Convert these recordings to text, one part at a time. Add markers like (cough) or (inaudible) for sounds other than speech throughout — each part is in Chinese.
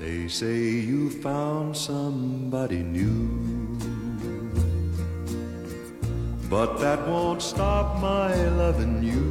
They say you found somebody new. But that won't stop my loving you.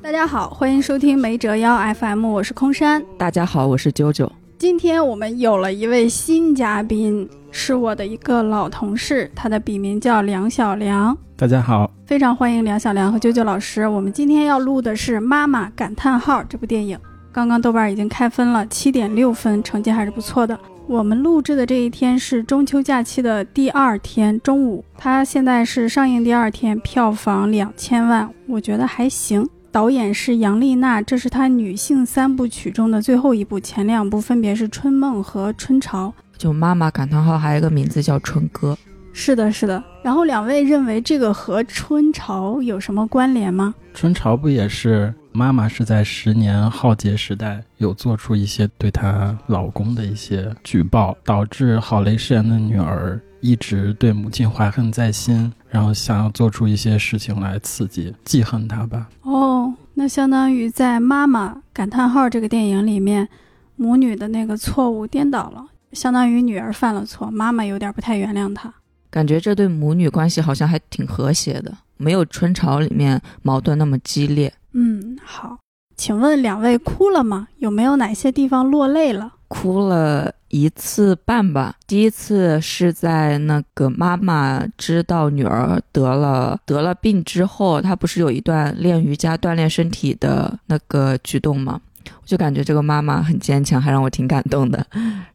大家好，欢迎收听没折腰 FM，我是空山。大家好，我是九九。今天我们有了一位新嘉宾，是我的一个老同事，他的笔名叫梁小梁。大家好，非常欢迎梁小梁和啾啾老师。我们今天要录的是《妈妈感叹号》这部电影，刚刚豆瓣已经开分了七点六分，成绩还是不错的。我们录制的这一天是中秋假期的第二天中午，它现在是上映第二天，票房两千万，我觉得还行。导演是杨丽娜，这是她女性三部曲中的最后一部，前两部分别是《春梦》和《春潮》。就妈妈感叹号，还有一个名字叫春哥。是的，是的。然后两位认为这个和春潮有什么关联吗？春潮不也是妈妈是在十年浩劫时代有做出一些对她老公的一些举报，导致郝蕾饰演的女儿一直对母亲怀恨在心，然后想要做出一些事情来刺激、记恨她吧。哦，那相当于在《妈妈感叹号》这个电影里面，母女的那个错误颠倒了，相当于女儿犯了错，妈妈有点不太原谅她。感觉这对母女关系好像还挺和谐的，没有春潮里面矛盾那么激烈。嗯，好，请问两位哭了吗？有没有哪些地方落泪了？哭了一次半吧。第一次是在那个妈妈知道女儿得了得了病之后，她不是有一段练瑜伽锻炼身体的那个举动吗？我就感觉这个妈妈很坚强，还让我挺感动的。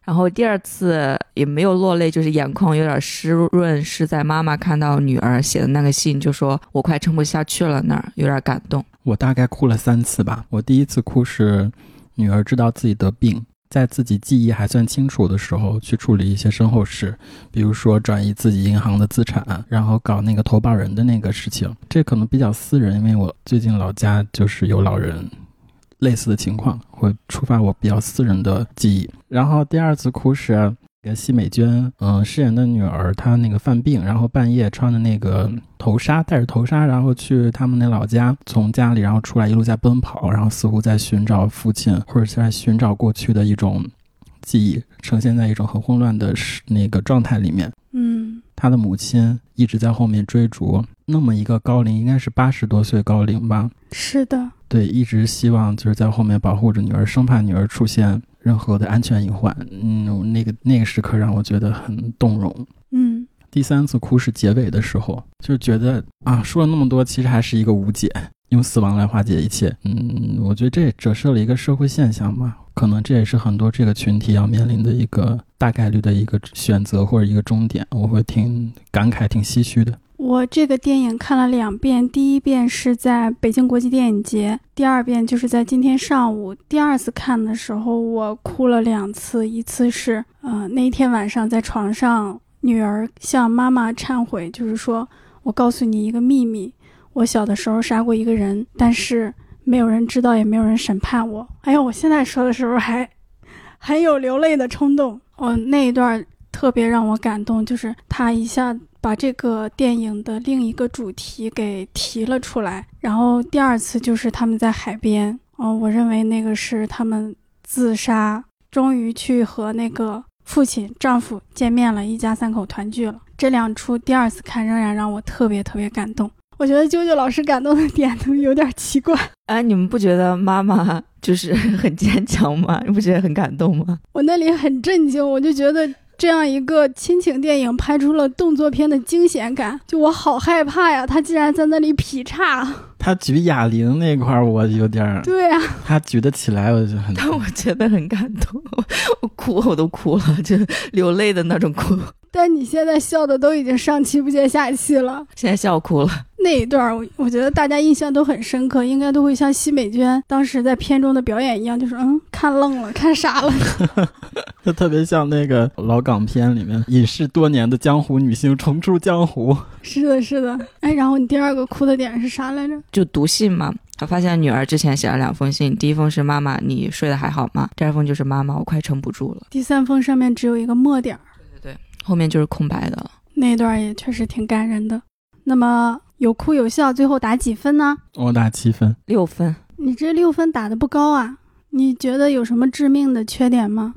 然后第二次也没有落泪，就是眼眶有点湿润，是在妈妈看到女儿写的那个信，就说我快撑不下去了那儿，有点感动。我大概哭了三次吧。我第一次哭是女儿知道自己得病，在自己记忆还算清楚的时候去处理一些身后事，比如说转移自己银行的资产，然后搞那个投保人的那个事情。这可能比较私人，因为我最近老家就是有老人。类似的情况会触发我比较私人的记忆。然后第二次哭是，奚美娟，嗯，饰演的女儿，她那个犯病，然后半夜穿着那个头纱，戴着头纱，然后去他们那老家，从家里然后出来，一路在奔跑，然后似乎在寻找父亲，或者是在寻找过去的一种记忆，呈现在一种很混乱的那个状态里面。嗯，他的母亲一直在后面追逐，那么一个高龄，应该是八十多岁高龄吧？是的。对，一直希望就是在后面保护着女儿，生怕女儿出现任何的安全隐患。嗯，那个那个时刻让我觉得很动容。嗯，第三次哭是结尾的时候，就是觉得啊，说了那么多，其实还是一个无解，用死亡来化解一切。嗯，我觉得这也折射了一个社会现象嘛，可能这也是很多这个群体要面临的一个大概率的一个选择或者一个终点。我会挺感慨，挺唏嘘的。我这个电影看了两遍，第一遍是在北京国际电影节，第二遍就是在今天上午。第二次看的时候，我哭了两次，一次是，呃，那一天晚上在床上，女儿向妈妈忏悔，就是说我告诉你一个秘密，我小的时候杀过一个人，但是没有人知道，也没有人审判我。哎呀，我现在说的时候还 (laughs) 很有流泪的冲动。哦，那一段特别让我感动，就是他一下。把这个电影的另一个主题给提了出来，然后第二次就是他们在海边，哦，我认为那个是他们自杀，终于去和那个父亲、丈夫见面了，一家三口团聚了。这两出第二次看仍然让我特别特别感动。我觉得啾啾老师感动的点都有点奇怪。(laughs) 哎，你们不觉得妈妈就是 (laughs) 很坚强吗？你不觉得很感动吗？我那里很震惊，我就觉得。这样一个亲情电影拍出了动作片的惊险感，就我好害怕呀！他竟然在那里劈叉。他举哑铃那块儿，我有点儿。对啊，他举得起来，我就很。但我觉得很感动，我哭我都哭了，就流泪的那种哭。但你现在笑的都已经上气不接下气了，现在笑哭了。那一段，我我觉得大家印象都很深刻，应该都会像奚美娟当时在片中的表演一样，就是嗯，看愣了，看傻了。(laughs) 就特别像那个老港片里面隐世多年的江湖女星重出江湖。是的，是的。哎，然后你第二个哭的点是啥来着？就读信嘛。他发现女儿之前写了两封信，第一封是妈妈，你睡得还好吗？第二封就是妈妈，我快撑不住了。第三封上面只有一个墨点儿。后面就是空白的了。那段也确实挺感人的。那么有哭有笑，最后打几分呢？我打七分，六分。你这六分打的不高啊？你觉得有什么致命的缺点吗？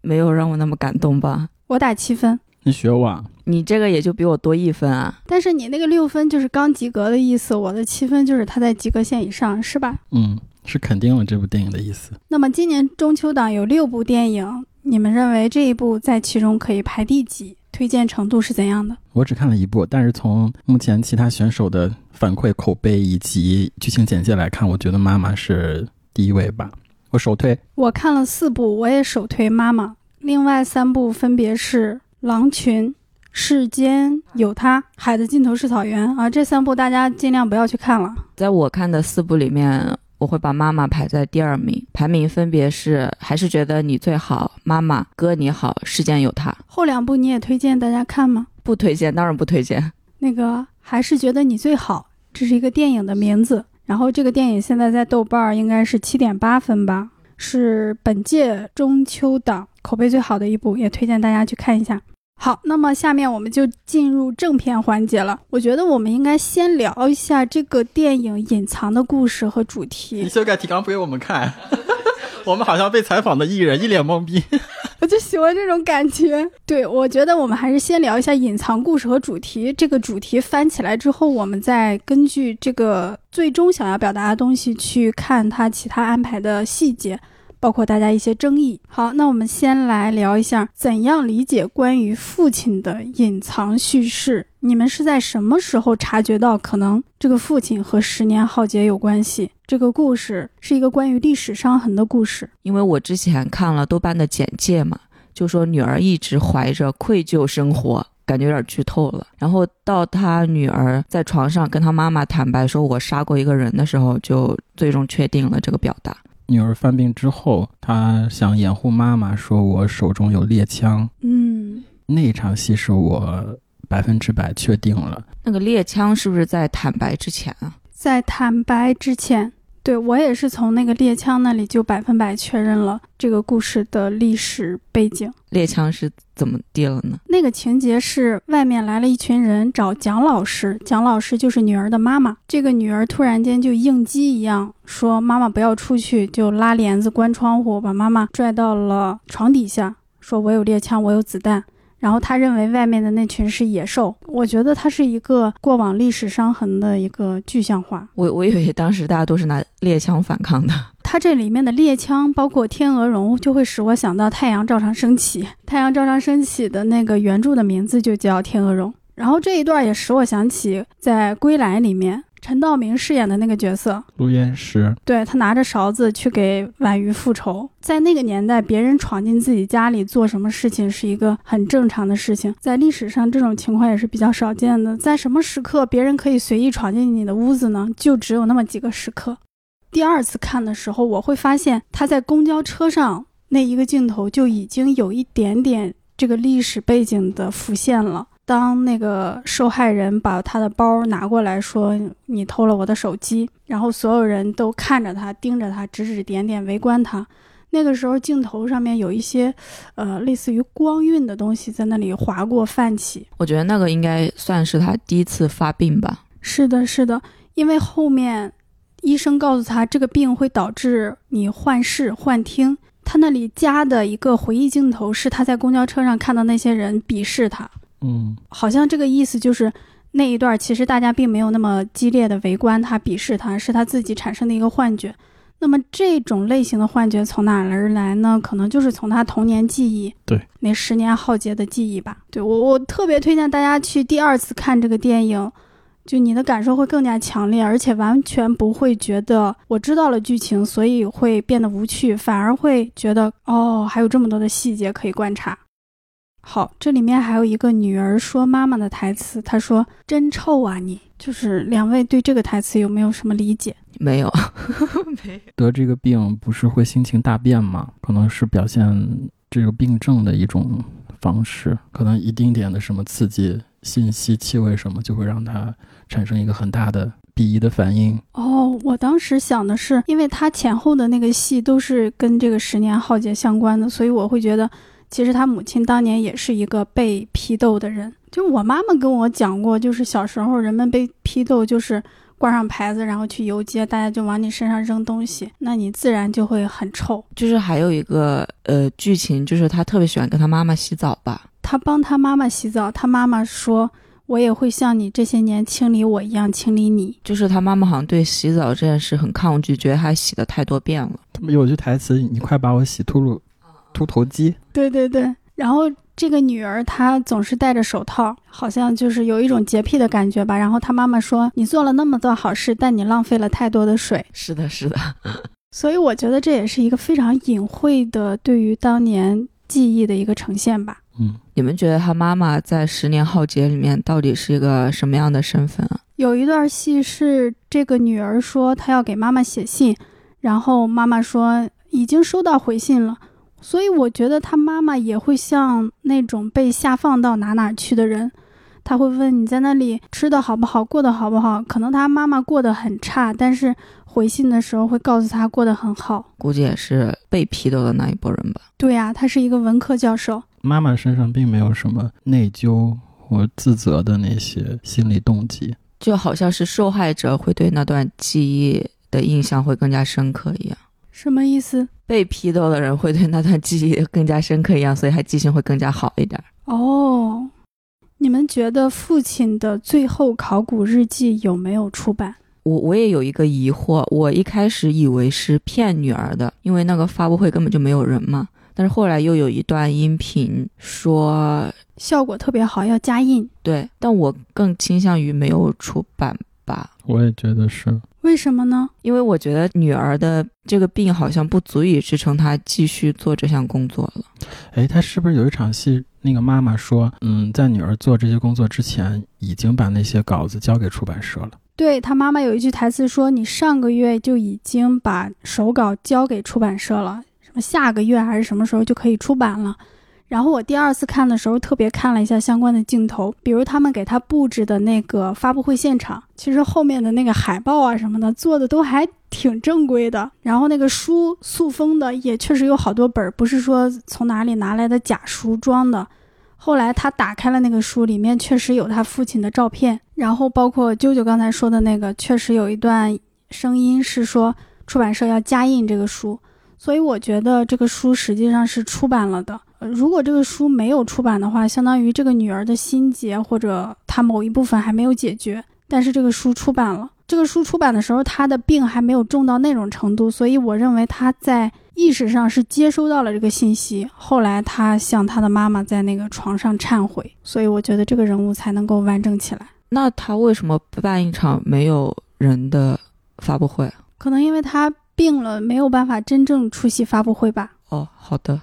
没有让我那么感动吧？我打七分，你学我啊？你这个也就比我多一分啊。但是你那个六分就是刚及格的意思，我的七分就是他在及格线以上，是吧？嗯，是肯定了这部电影的意思。那么今年中秋档有六部电影，你们认为这一部在其中可以排第几？推荐程度是怎样的？我只看了一部，但是从目前其他选手的反馈、口碑以及剧情简介来看，我觉得妈妈是第一位吧。我首推。我看了四部，我也首推妈妈。另外三部分别是《狼群》《世间有他》《海的尽头是草原》啊，这三部大家尽量不要去看了。在我看的四部里面，我会把妈妈排在第二名，排名分别是还是觉得你最好，妈妈哥你好，世间有他。后两部你也推荐大家看吗？不推荐，当然不推荐。那个还是觉得你最好，这是一个电影的名字。然后这个电影现在在豆瓣应该是七点八分吧，是本届中秋档口碑最好的一部，也推荐大家去看一下。好，那么下面我们就进入正片环节了。我觉得我们应该先聊一下这个电影隐藏的故事和主题。你修改提纲不给我们看，(laughs) 我们好像被采访的艺人一脸懵逼。(laughs) 我就喜欢这种感觉。对，我觉得我们还是先聊一下隐藏故事和主题。这个主题翻起来之后，我们再根据这个最终想要表达的东西去看它其他安排的细节。包括大家一些争议。好，那我们先来聊一下怎样理解关于父亲的隐藏叙事。你们是在什么时候察觉到可能这个父亲和十年浩劫有关系？这个故事是一个关于历史伤痕的故事。因为我之前看了豆瓣的简介嘛，就说女儿一直怀着愧疚生活，感觉有点剧透了。然后到他女儿在床上跟他妈妈坦白说“我杀过一个人”的时候，就最终确定了这个表达。女儿犯病之后，他想掩护妈妈，说我手中有猎枪。嗯，那场戏是我百分之百确定了。那个猎枪是不是在坦白之前啊？在坦白之前，对我也是从那个猎枪那里就百分百确认了这个故事的历史背景。猎枪是。怎么地了呢？那个情节是外面来了一群人找蒋老师，蒋老师就是女儿的妈妈。这个女儿突然间就应激一样说：“妈妈不要出去！”就拉帘子关窗户，把妈妈拽到了床底下，说：“我有猎枪，我有子弹。”然后他认为外面的那群是野兽。我觉得他是一个过往历史伤痕的一个具象化。我我以为当时大家都是拿猎枪反抗的。它这里面的猎枪，包括天鹅绒，就会使我想到《太阳照常升起》。《太阳照常升起》的那个原著的名字就叫天鹅绒。然后这一段也使我想起在《归来》里面陈道明饰演的那个角色陆焉识，对他拿着勺子去给婉瑜复仇。在那个年代，别人闯进自己家里做什么事情是一个很正常的事情，在历史上这种情况也是比较少见的。在什么时刻别人可以随意闯进你的屋子呢？就只有那么几个时刻。第二次看的时候，我会发现他在公交车上那一个镜头就已经有一点点这个历史背景的浮现了。当那个受害人把他的包拿过来说：“你偷了我的手机。”然后所有人都看着他，盯着他，指指点点，围观他。那个时候镜头上面有一些，呃，类似于光晕的东西在那里划过泛起。我觉得那个应该算是他第一次发病吧。是的，是的，因为后面。医生告诉他，这个病会导致你幻视、幻听。他那里加的一个回忆镜头是他在公交车上看到那些人鄙视他。嗯，好像这个意思就是那一段其实大家并没有那么激烈的围观他、鄙视他，是他自己产生的一个幻觉。那么这种类型的幻觉从哪而来呢？可能就是从他童年记忆，对，那十年浩劫的记忆吧。对我，我特别推荐大家去第二次看这个电影。就你的感受会更加强烈，而且完全不会觉得我知道了剧情，所以会变得无趣，反而会觉得哦，还有这么多的细节可以观察。好，这里面还有一个女儿说妈妈的台词，她说：“真臭啊你！”就是两位对这个台词有没有什么理解？(laughs) 没有，(laughs) 没有。得这个病不是会心情大变吗？可能是表现这个病症的一种方式，可能一丁点的什么刺激。信息、气味什么就会让他产生一个很大的鄙夷的反应。哦，我当时想的是，因为他前后的那个戏都是跟这个十年浩劫相关的，所以我会觉得，其实他母亲当年也是一个被批斗的人。就我妈妈跟我讲过，就是小时候人们被批斗，就是。挂上牌子，然后去游街，大家就往你身上扔东西，那你自然就会很臭。就是还有一个呃剧情，就是他特别喜欢跟他妈妈洗澡吧。他帮他妈妈洗澡，他妈妈说：“我也会像你这些年清理我一样清理你。就是他妈妈好像对洗澡这件事很抗拒，觉得他洗的太多遍了。他们有句台词：“你快把我洗秃噜秃头鸡。”对对对，然后这个女儿她总是戴着手套，好像就是有一种洁癖的感觉吧。然后她妈妈说：“你做了那么多好事，但你浪费了太多的水。是的，是的，” (laughs) 所以我觉得这也是一个非常隐晦的对于当年记忆的一个呈现吧。嗯，你们觉得他妈妈在《十年浩劫》里面到底是一个什么样的身份啊？有一段戏是这个女儿说她要给妈妈写信，然后妈妈说已经收到回信了。所以我觉得他妈妈也会像那种被下放到哪哪去的人，他会问你在那里吃的好不好，过得好不好。可能他妈妈过得很差，但是回信的时候会告诉他过得很好。估计也是被批斗的那一波人吧。对呀、他是一个文科教授。妈妈身上并没有什么内疚或自责的那些心理动机。就好像是受害者会对那段记忆的印象会更加深刻一样，什么意思？被批斗的人会对那段记忆更加深刻一样，所以他记性会更加好一点。哦，你们觉得父亲的最后考古日记有没有出版？我我也有一个疑惑，我一开始以为是骗女儿的，因为那个发布会根本就没有人嘛。但是后来又有一段音频说，效果特别好，要加印。对，但我更倾向于没有出版吧，我也觉得是。为什么呢？因为我觉得女儿的这个病好像不足以支撑她继续做这项工作了。哎，她是不是有一场戏，那个妈妈说，嗯，在女儿做这些工作之前，已经把那些稿子交给出版社了。对她妈妈有一句台词说：“你上个月就已经把手稿交给出版社了，什么下个月还是什么时候就可以出版了。”然后我第二次看的时候，特别看了一下相关的镜头，比如他们给他布置的那个发布会现场，其实后面的那个海报啊什么的做的都还挺正规的。然后那个书塑封的也确实有好多本，不是说从哪里拿来的假书装的。后来他打开了那个书，里面确实有他父亲的照片，然后包括啾啾刚才说的那个，确实有一段声音是说出版社要加印这个书，所以我觉得这个书实际上是出版了的。呃如果这个书没有出版的话，相当于这个女儿的心结或者她某一部分还没有解决，但是这个书出版了。这个书出版的时候，她的病还没有重到那种程度，所以我认为她在意识上是接收到了这个信息。后来她向她的妈妈在那个床上忏悔，所以我觉得这个人物才能够完整起来。那他为什么不办一场没有人的发布会？可能因为她病了，没有办法真正出席发布会吧。哦，好的，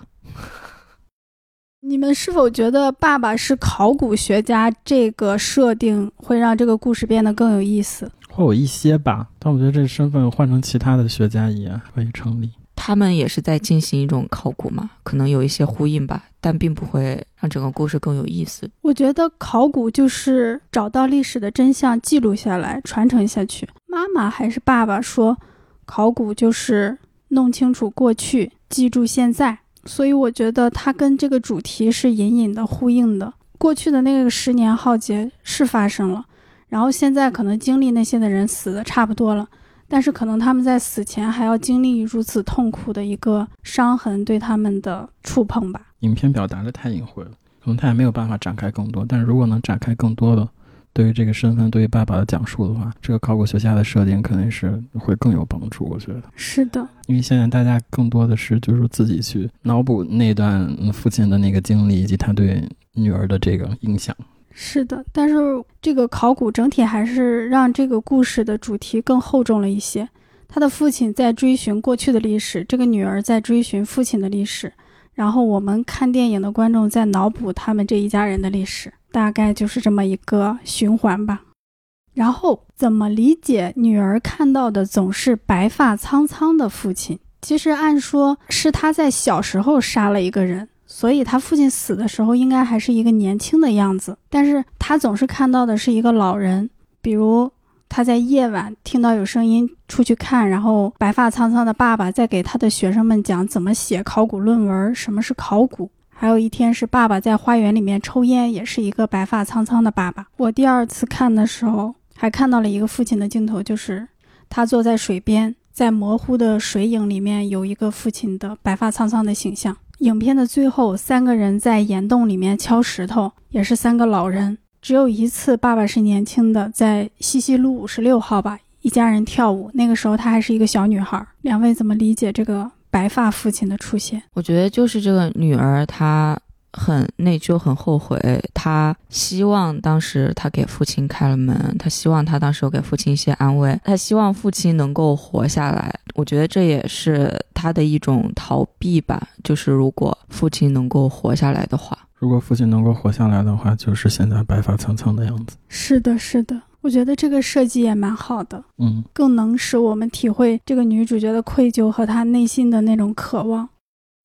你们是否觉得爸爸是考古学家这个设定会让这个故事变得更有意思？会有一些吧，但我觉得这身份换成其他的学家也可以成立。他们也是在进行一种考古嘛，可能有一些呼应吧，但并不会让整个故事更有意思。我觉得考古就是找到历史的真相，记录下来，传承下去。妈妈还是爸爸说，考古就是弄清楚过去，记住现在。所以我觉得它跟这个主题是隐隐的呼应的。过去的那个十年浩劫是发生了，然后现在可能经历那些的人死的差不多了，但是可能他们在死前还要经历如此痛苦的一个伤痕对他们的触碰吧。影片表达的太隐晦了，可能他也没有办法展开更多。但是如果能展开更多的对于这个身份、对于爸爸的讲述的话，这个考古学家的设定肯定是会更有帮助。我觉得，是的，因为现在大家更多的是就是自己去脑补那段嗯父亲的那个经历以及他对女儿的这个影响。是的，但是这个考古整体还是让这个故事的主题更厚重了一些。他的父亲在追寻过去的历史，这个女儿在追寻父亲的历史，然后我们看电影的观众在脑补他们这一家人的历史，大概就是这么一个循环吧。然后怎么理解女儿看到的总是白发苍苍的父亲？其实按说是他在小时候杀了一个人，所以他父亲死的时候应该还是一个年轻的样子，但是他总是看到的是一个老人，比如他在夜晚听到有声音出去看，然后白发苍苍的爸爸在给他的学生们讲怎么写考古论文，什么是考古。还有一天是爸爸在花园里面抽烟，也是一个白发苍苍的爸爸。我第二次看的时候还看到了一个父亲的镜头，就是他坐在水边，在模糊的水影里面有一个父亲的白发苍苍的形象。影片的最后，三个人在岩洞里面敲石头，也是三个老人。只有一次，爸爸是年轻的，在西西路五十六号吧，一家人跳舞，那个时候她还是一个小女孩。两位怎么理解这个白发父亲的出现？我觉得就是这个女儿，她很内疚，很后悔。她希望当时她给父亲开了门，她希望她当时有给父亲一些安慰，她希望父亲能够活下来。我觉得这也是她的一种逃避吧。就是如果父亲能够活下来的话，如果父亲能够活下来的话，就是现在白发苍苍的样子。是的，是的，我觉得这个设计也蛮好的，嗯，更能使我们体会这个女主角的愧疚和她内心的那种渴望。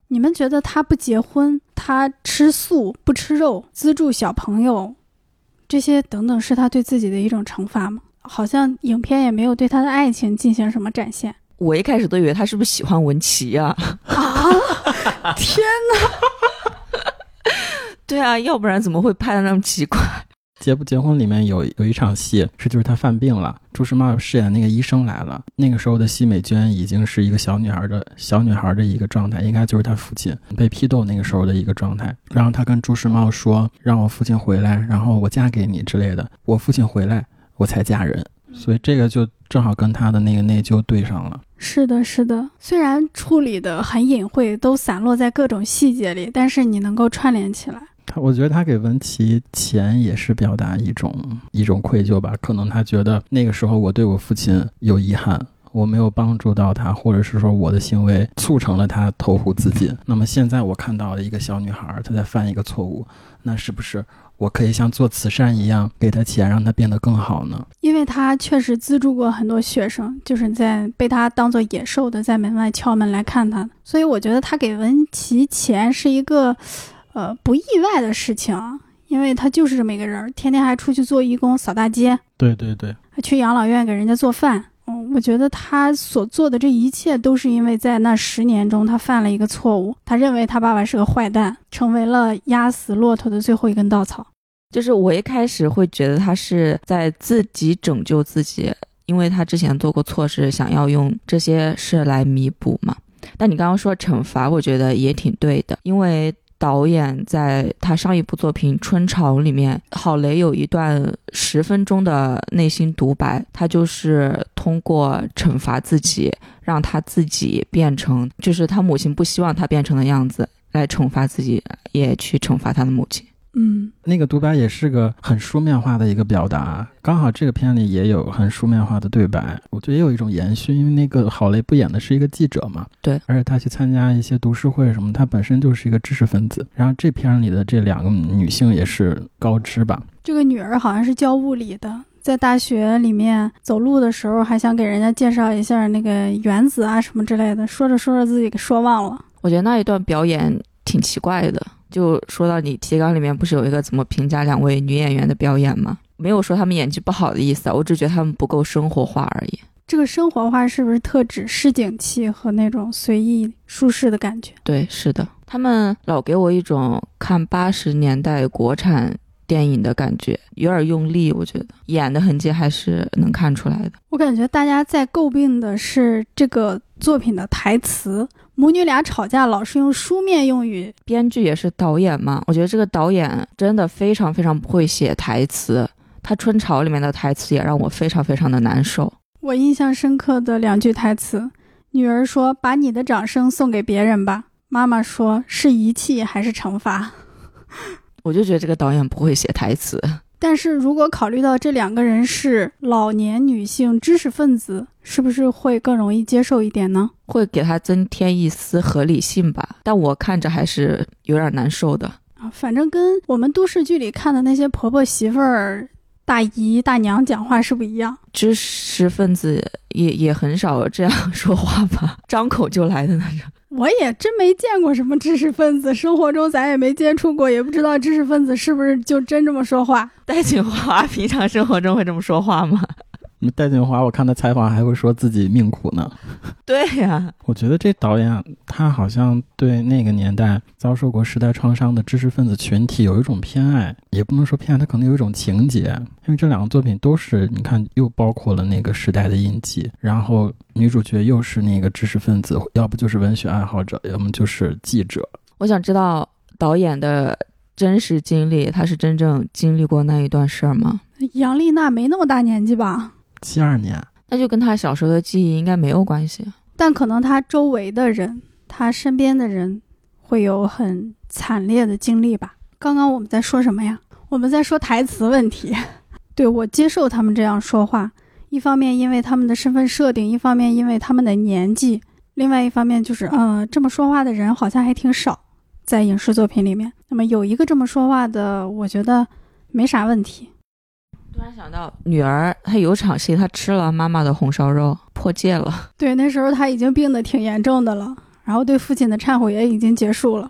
你们觉得她不结婚，她吃素不吃肉，资助小朋友，这些等等，是她对自己的一种惩罚吗？好像影片也没有对她的爱情进行什么展现我一开始都以为她是不是喜欢文琪呀、(laughs) 啊！天哪！(laughs) 对啊，要不然怎么会拍的那么奇怪？结不结婚里面有有一场戏是就是他犯病了，朱时茂饰演那个医生来了，那个时候的奚美娟已经是一个小女孩的小女孩的一个状态，应该就是他父亲被批斗那个时候的一个状态。然后他跟朱时茂说让我父亲回来，然后我嫁给你之类的，我父亲回来我才嫁人，所以这个就正好跟他的那个内疚对上了。是的，是的，虽然处理的很隐晦，都散落在各种细节里，但是你能够串联起来。他我觉得他给文琪钱也是表达一种一种愧疚吧，可能他觉得那个时候我对我父亲有遗憾，我没有帮助到他，或者是说我的行为促成了他投湖自尽。那么现在我看到了一个小女孩，她在犯一个错误，那是不是我可以像做慈善一样给她钱，让她变得更好呢？因为他确实资助过很多学生，就是在被他当做野兽的在门外敲门来看他，所以我觉得他给文琪钱是一个，呃，不意外的事情啊，因为他就是这么一个人儿，天天还出去做义工、扫大街，对对对，还去养老院给人家做饭。嗯，我觉得他所做的这一切都是因为在那十年中他犯了一个错误，他认为他爸爸是个坏蛋，成为了压死骆驼的最后一根稻草。就是我一开始会觉得他是在自己拯救自己，因为他之前做过错事，想要用这些事来弥补嘛。但你刚刚说惩罚，我觉得也挺对的，因为导演在他上一部作品《春潮》里面，郝雷有一段十分钟的内心独白，他就是通过惩罚自己，让他自己变成就是他母亲不希望他变成的样子，来惩罚自己，也去惩罚他的母亲。嗯，那个独白也是个很书面化的一个表达，刚好这个片里也有很书面化的对白，我觉得也有一种延续，因为那个郝蕾不演的是一个记者嘛，对，而且他去参加一些读书会什么，他本身就是一个知识分子，然后这片里的这两个女性也是高知吧，这个女儿好像是教物理的，在大学里面走路的时候还想给人家介绍一下那个原子啊什么之类的，说着说着自己给说忘了。我觉得那一段表演挺奇怪的。就说到你提纲里面不是有一个怎么评价两位女演员的表演吗？没有说她们演技不好的意思啊，我只觉得她们不够生活化而已。这个生活化是不是特指市井气和那种随意舒适的感觉？对，是的，他们老给我一种看八十年代国产电影的感觉，有点用力，我觉得演的痕迹还是能看出来的。我感觉大家在诟病的是这个作品的台词，母女俩吵架老是用书面用语，编剧也是导演嘛，我觉得这个导演真的非常非常不会写台词，他《春潮》里面的台词也让我非常非常的难受。我印象深刻的两句台词：女儿说“把你的掌声送给别人吧”，妈妈说“是遗弃还是惩罚”。我就觉得这个导演不会写台词。但是如果考虑到这两个人是老年女性知识分子，是不是会更容易接受一点呢？会给他增添一丝合理性吧，但我看着还是有点难受的。啊，反正跟我们都市剧里看的那些婆婆媳妇儿、大姨大娘讲话是不一样。知识分子也也很少这样 (laughs) 说话吧，张口就来的那种。我也真没见过什么知识分子，生活中咱也没接触过，也不知道知识分子是不是就真这么说话。戴锦华平常生活中会这么说话吗？戴锦华，我看他采访还会说自己命苦呢。对呀，我觉得这导演他好像对那个年代遭受过时代创伤的知识分子群体有一种偏爱，也不能说偏爱，他可能有一种情节。因为这两个作品都是，你看又包括了那个时代的印记，然后女主角又是那个知识分子，要不就是文学爱好者，要么就是记者。我想知道导演的真实经历，他是真正经历过那一段事儿吗？杨丽娜没那么大年纪吧？七二年，那就跟他小时候的记忆应该没有关系。但可能他周围的人，他身边的人，会有很惨烈的经历吧。刚刚我们在说什么呀？我们在说台词问题。(laughs) 对我接受他们这样说话，一方面因为他们的身份设定，一方面因为他们的年纪，另外一方面就是，呃，这么说话的人好像还挺少，在影视作品里面。那么有一个这么说话的，我觉得没啥问题。突然想到，女儿她有场戏，她吃了妈妈的红烧肉，破戒了。(laughs) 对，那时候她已经病得挺严重的了，然后对父亲的忏悔也已经结束了，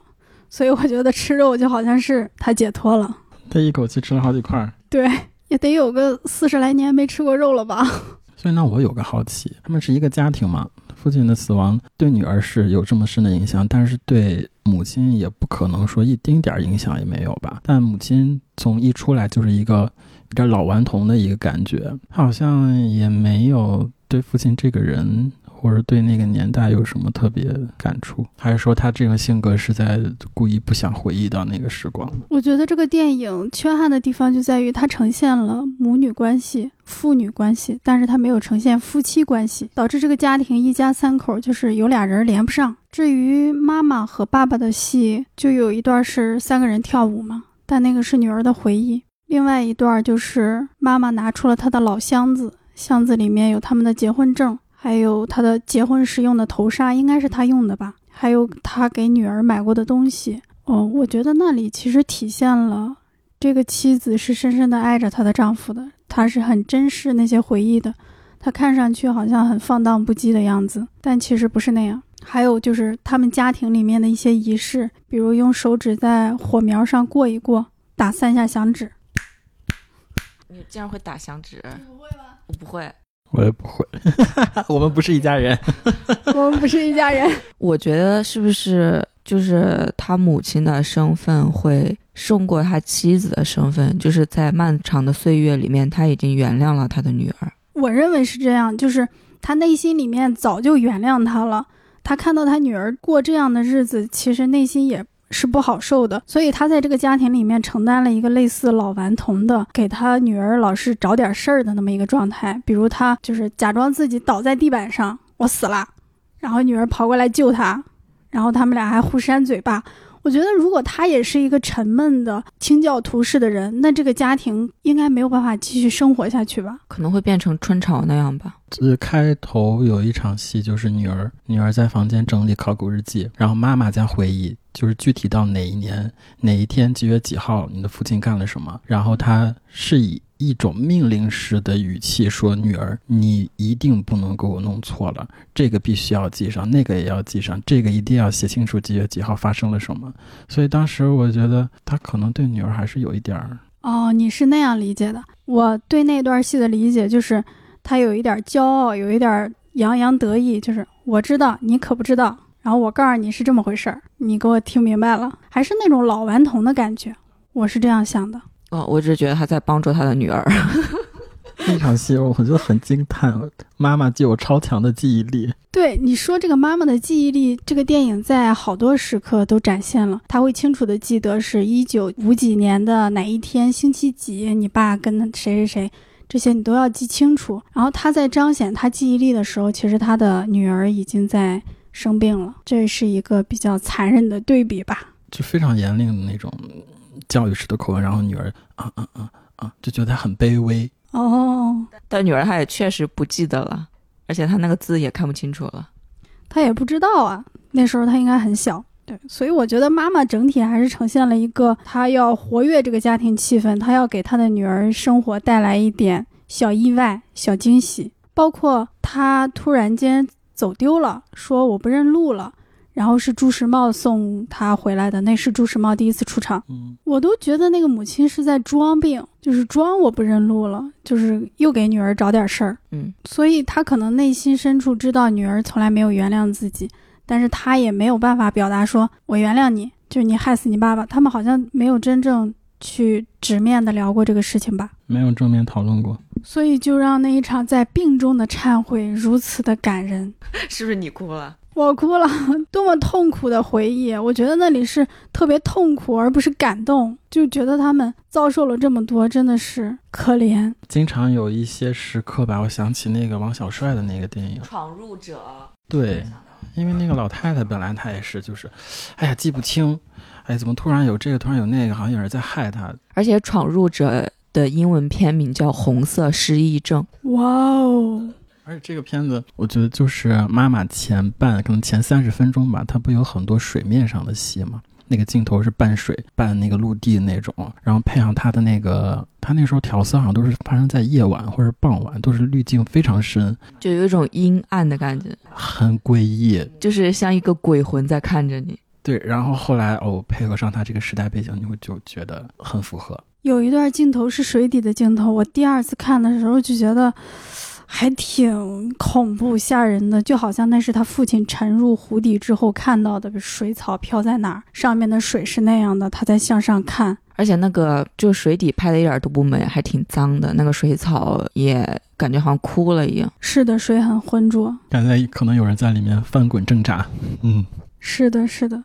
所以我觉得吃肉就好像是她解脱了。她一口气吃了好几块。对，也得有个四十来年没吃过肉了吧？(laughs) 所以那我有个好奇，他们是一个家庭嘛？父亲的死亡对女儿是有这么深的影响，但是对母亲也不可能说一丁点儿影响也没有吧？但母亲从一出来就是一个有点老顽童的一个感觉，好像也没有对父亲这个人或者对那个年代有什么特别感触，还是说他这个性格是在故意不想回忆到那个时光？我觉得这个电影缺憾的地方就在于它呈现了母女关系、父女关系，但是它没有呈现夫妻关系，导致这个家庭一家三口就是有俩人连不上。至于妈妈和爸爸的戏，就有一段是三个人跳舞嘛，但那个是女儿的回忆；另外一段就是妈妈拿出了她的老箱子，箱子里面有他们的结婚证。还有她的结婚时用的头纱，应该是她用的吧？还有她给女儿买过的东西。哦，我觉得那里其实体现了这个妻子是深深的爱着她的丈夫的，她是很珍视那些回忆的。她看上去好像很放荡不羁的样子，但其实不是那样。还有就是他们家庭里面的一些仪式，比如用手指在火苗上过一过，打三下响指。你竟然会打响指？不会吗？我不会。我也不会，(laughs) 我们不是一家人。(laughs) 我们不是一家人。(laughs) 我觉得是不是就是他母亲的身份会胜过他妻子的身份？就是在漫长的岁月里面，他已经原谅了他的女儿。我认为是这样，就是他内心里面早就原谅他了。他看到他女儿过这样的日子，其实内心也。是不好受的，所以他在这个家庭里面承担了一个类似老顽童的，给他女儿老是找点事儿的那么一个状态。比如他就是假装自己倒在地板上，我死了，然后女儿跑过来救他，然后他们俩还互扇嘴巴。我觉得如果他也是一个沉闷的清教徒式的人，那这个家庭应该没有办法继续生活下去吧？可能会变成春潮那样吧。这开头有一场戏，就是女儿女儿在房间整理考古日记，然后妈妈在回忆。就是具体到哪一年哪一天几月几号，你的父亲干了什么？然后他是以一种命令式的语气说：“女儿，你一定不能给我弄错了，这个必须要记上，那个也要记上，这个一定要写清楚几月几号发生了什么。”所以当时我觉得他可能对女儿还是有一点儿……哦，你是那样理解的？我对那段戏的理解就是他有一点骄傲，有一点洋洋得意，就是我知道你可不知道。然后我告诉你是这么回事儿，你给我听明白了，还是那种老顽童的感觉，我是这样想的。哦，我只是觉得他在帮助他的女儿。那场戏我觉得很惊叹，妈妈具有超强的记忆力。对你说这个妈妈的记忆力，这个电影在好多时刻都展现了，他会清楚的记得是一九五几年的哪一天星期几，你爸跟谁谁谁，这些你都要记清楚。然后他在彰显他记忆力的时候，其实他的女儿已经在。生病了，这是一个比较残忍的对比吧？就非常严厉的那种教育式的口吻，然后女儿啊啊啊啊，就觉得她很卑微哦。但女儿她也确实不记得了，而且她那个字也看不清楚了。她也不知道啊，那时候她应该很小。对，所以我觉得妈妈整体还是呈现了一个，她要活跃这个家庭气氛，她要给她的女儿生活带来一点小意外、小惊喜，包括她突然间。走丢了，说我不认路了，然后是朱时茂送他回来的，那是朱时茂第一次出场。嗯，我都觉得那个母亲是在装病，就是装我不认路了，就是又给女儿找点事儿。嗯，所以他可能内心深处知道女儿从来没有原谅自己，但是他也没有办法表达说“我原谅你”，就是你害死你爸爸。他们好像没有真正去直面的聊过这个事情吧。没有正面讨论过。所以就让那一场在病中的忏悔如此的感人，(laughs) 是不是你哭了？我哭了，(laughs) 多么痛苦的回忆！我觉得那里是特别痛苦，而不是感动，就觉得他们遭受了这么多，真的是可怜。经常有一些时刻吧，我想起那个王小帅的那个电影，闯入者。对，因为那个老太太本来她也是，就是，哎呀记不清，哎怎么突然有这个，突然有那个，好像有人在害她。而且闯入者的英文片名叫《红色失忆症》。哇哦！而且这个片子，我觉得就是妈妈前半可能前三十分钟吧，它不有很多水面上的戏吗？那个镜头是半水半那个陆地那种，然后配上他的那个，他那时候调色好像都是发生在夜晚或者傍晚，都是滤镜非常深，就有一种阴暗的感觉，很诡异，就是像一个鬼魂在看着你。对，然后后来哦，配合上他这个时代背景，你会就觉得很符合。有一段镜头是水底的镜头，我第二次看的时候就觉得。还挺恐怖吓人的，就好像那是他父亲沉入湖底之后看到的水草飘在哪儿，上面的水是那样的，他在向上看。而且那个就水底拍的一点都不美，还挺脏的，那个水草也感觉好像枯了一样。是的，水很浑浊，感觉可能有人在里面翻滚挣扎。嗯，是的，是的。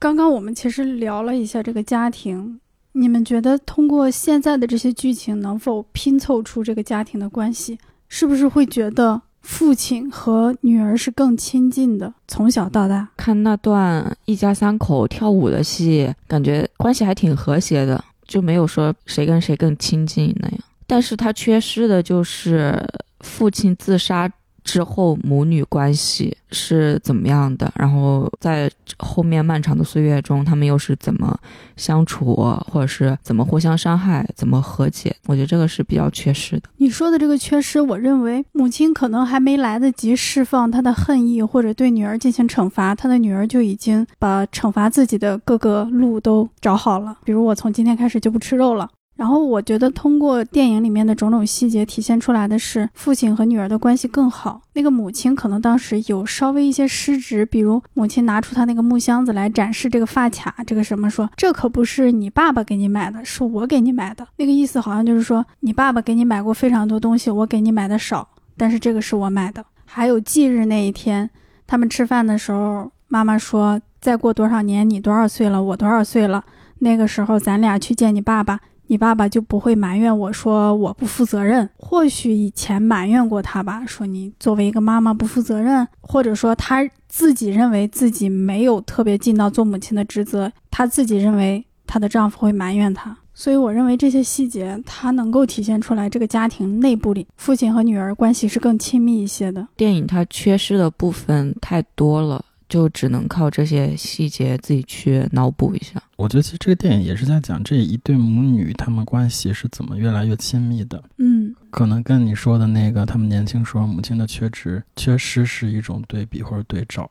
刚刚我们其实聊了一下这个家庭，你们觉得通过现在的这些剧情，能否拼凑出这个家庭的关系？是不是会觉得父亲和女儿是更亲近的？从小到大看那段一家三口跳舞的戏，感觉关系还挺和谐的，就没有说谁跟谁更亲近那样。但是他缺失的就是父亲自杀。之后母女关系是怎么样的？然后在后面漫长的岁月中，他们又是怎么相处，或者是怎么互相伤害、怎么和解？我觉得这个是比较缺失的。你说的这个缺失，我认为母亲可能还没来得及释放她的恨意，或者对女儿进行惩罚，她的女儿就已经把惩罚自己的各个路都找好了。比如我从今天开始就不吃肉了。然后我觉得，通过电影里面的种种细节体现出来的是，父亲和女儿的关系更好。那个母亲可能当时有稍微一些失职，比如母亲拿出她那个木箱子来展示这个发卡，这个什么说，这可不是你爸爸给你买的，是我给你买的。那个意思好像就是说，你爸爸给你买过非常多东西，我给你买的少，但是这个是我买的。还有忌日那一天，他们吃饭的时候，妈妈说，再过多少年，你多少岁了，我多少岁了，那个时候咱俩去见你爸爸。你爸爸就不会埋怨我说我不负责任，或许以前埋怨过他吧，说你作为一个妈妈不负责任，或者说他自己认为自己没有特别尽到做母亲的职责，他自己认为她的丈夫会埋怨她，所以我认为这些细节它能够体现出来这个家庭内部里父亲和女儿关系是更亲密一些的。电影它缺失的部分太多了。就只能靠这些细节自己去脑补一下。我觉得其实这个电影也是在讲这一对母女他们关系是怎么越来越亲密的。嗯，可能跟你说的那个他们年轻时候母亲的缺失缺失是一种对比或者对照。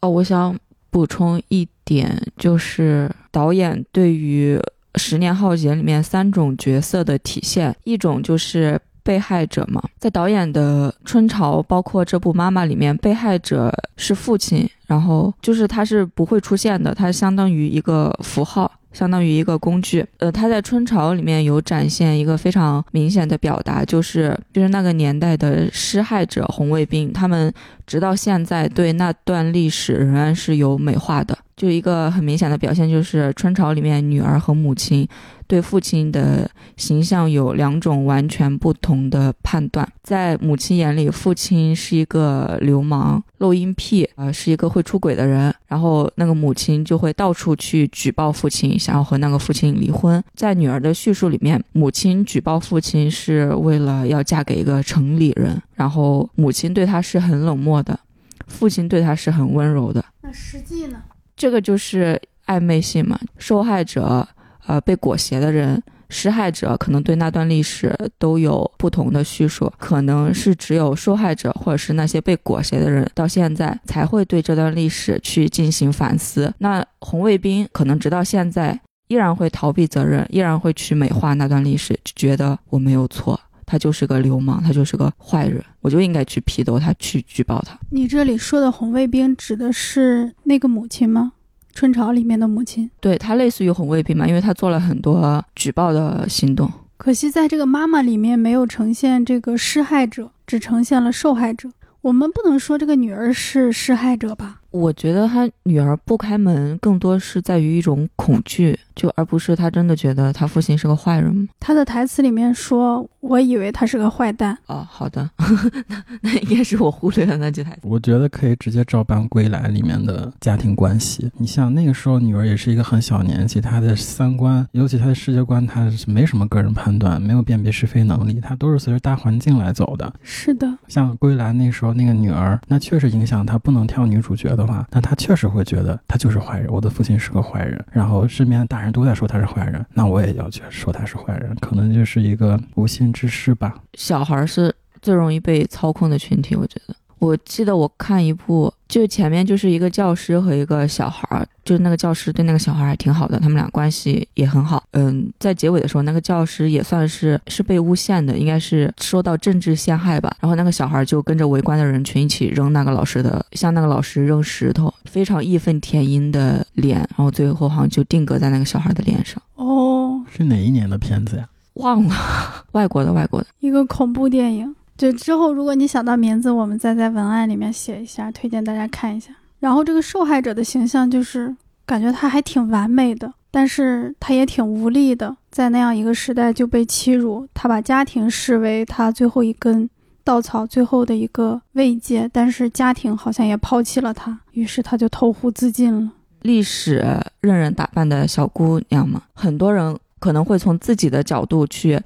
哦，我想补充一点，就是导演对于《十年浩劫》里面三种角色的体现，一种就是。被害者嘛，在导演的《春潮》包括这部《妈妈》里面，被害者是父亲，然后就是他是不会出现的，他相当于一个符号。相当于一个工具，呃，他在《春潮》里面有展现一个非常明显的表达，就是就是那个年代的施害者红卫兵，他们直到现在对那段历史仍然是有美化的。就一个很明显的表现，就是《春潮》里面女儿和母亲对父亲的形象有两种完全不同的判断。在母亲眼里，父亲是一个流氓、漏音癖，呃，是一个会出轨的人。然后那个母亲就会到处去举报父亲，想要和那个父亲离婚。在女儿的叙述里面，母亲举报父亲是为了要嫁给一个城里人，然后母亲对他是很冷漠的，父亲对他是很温柔的。那实际呢？这个就是暧昧性嘛。受害者，呃，被裹挟的人施害者可能对那段历史都有不同的叙述，可能是只有受害者或者是那些被裹挟的人到现在才会对这段历史去进行反思。那红卫兵可能直到现在依然会逃避责任，依然会去美化那段历史，觉得我没有错。他就是个流氓，他就是个坏人，我就应该去批斗他，去举报他。你这里说的红卫兵指的是那个母亲吗？春潮里面的母亲？对她类似于红卫兵嘛，因为她做了很多举报的行动。可惜在这个妈妈里面没有呈现这个施害者，只呈现了受害者。我们不能说这个女儿是施害者吧？我觉得她女儿不开门，更多是在于一种恐惧，就而不是她真的觉得她父亲是个坏人。他的台词里面说：“我以为他是个坏蛋。”哦，好的，(laughs) 那那应该是我忽略了那句台词。我觉得可以直接照搬《归来》里面的家庭关系。你像那个时候，女儿也是一个很小年纪，她的三观，尤其她的世界观，她是没什么个人判断，没有辨别是非能力，她都是随着大环境来走的。是的，像《归来》那时候那个女儿，那确实影响她不能跳女主角的。话，那她确实会觉得她就是坏人，我的父亲是个坏人，然后身边的大人都在说他是坏人，那我也要去说他是坏人，可能就是一个无心之失吧。小孩是最容易被操控的群体，我觉得。我记得我看一部，就前面就是一个教师和一个小孩儿，就那个教师对那个小孩还挺好的，他们俩关系也很好。嗯，在结尾的时候，那个教师也算是是被诬陷的，应该是受到政治陷害吧。然后那个小孩就跟着围观的人群一起扔那个老师的，向那个老师扔石头，非常义愤填膺的脸，然后最后好像就定格在那个小孩的脸上。哦，是哪一年的片子呀？忘了，(laughs) 外国的，外国的一个恐怖电影。就之后，如果你想到名字，我们再在文案里面写一下，推荐大家看一下。然后这个受害者的形象就是感觉他还挺完美的，但是他也挺无力的，在那样一个时代就被欺辱，他把家庭视为他最后一根稻草，最后的一个慰藉，但是家庭好像也抛弃了他，于是他就投湖自尽了。历史任人打扮的小姑娘嘛，很多人可能会从自己的角度去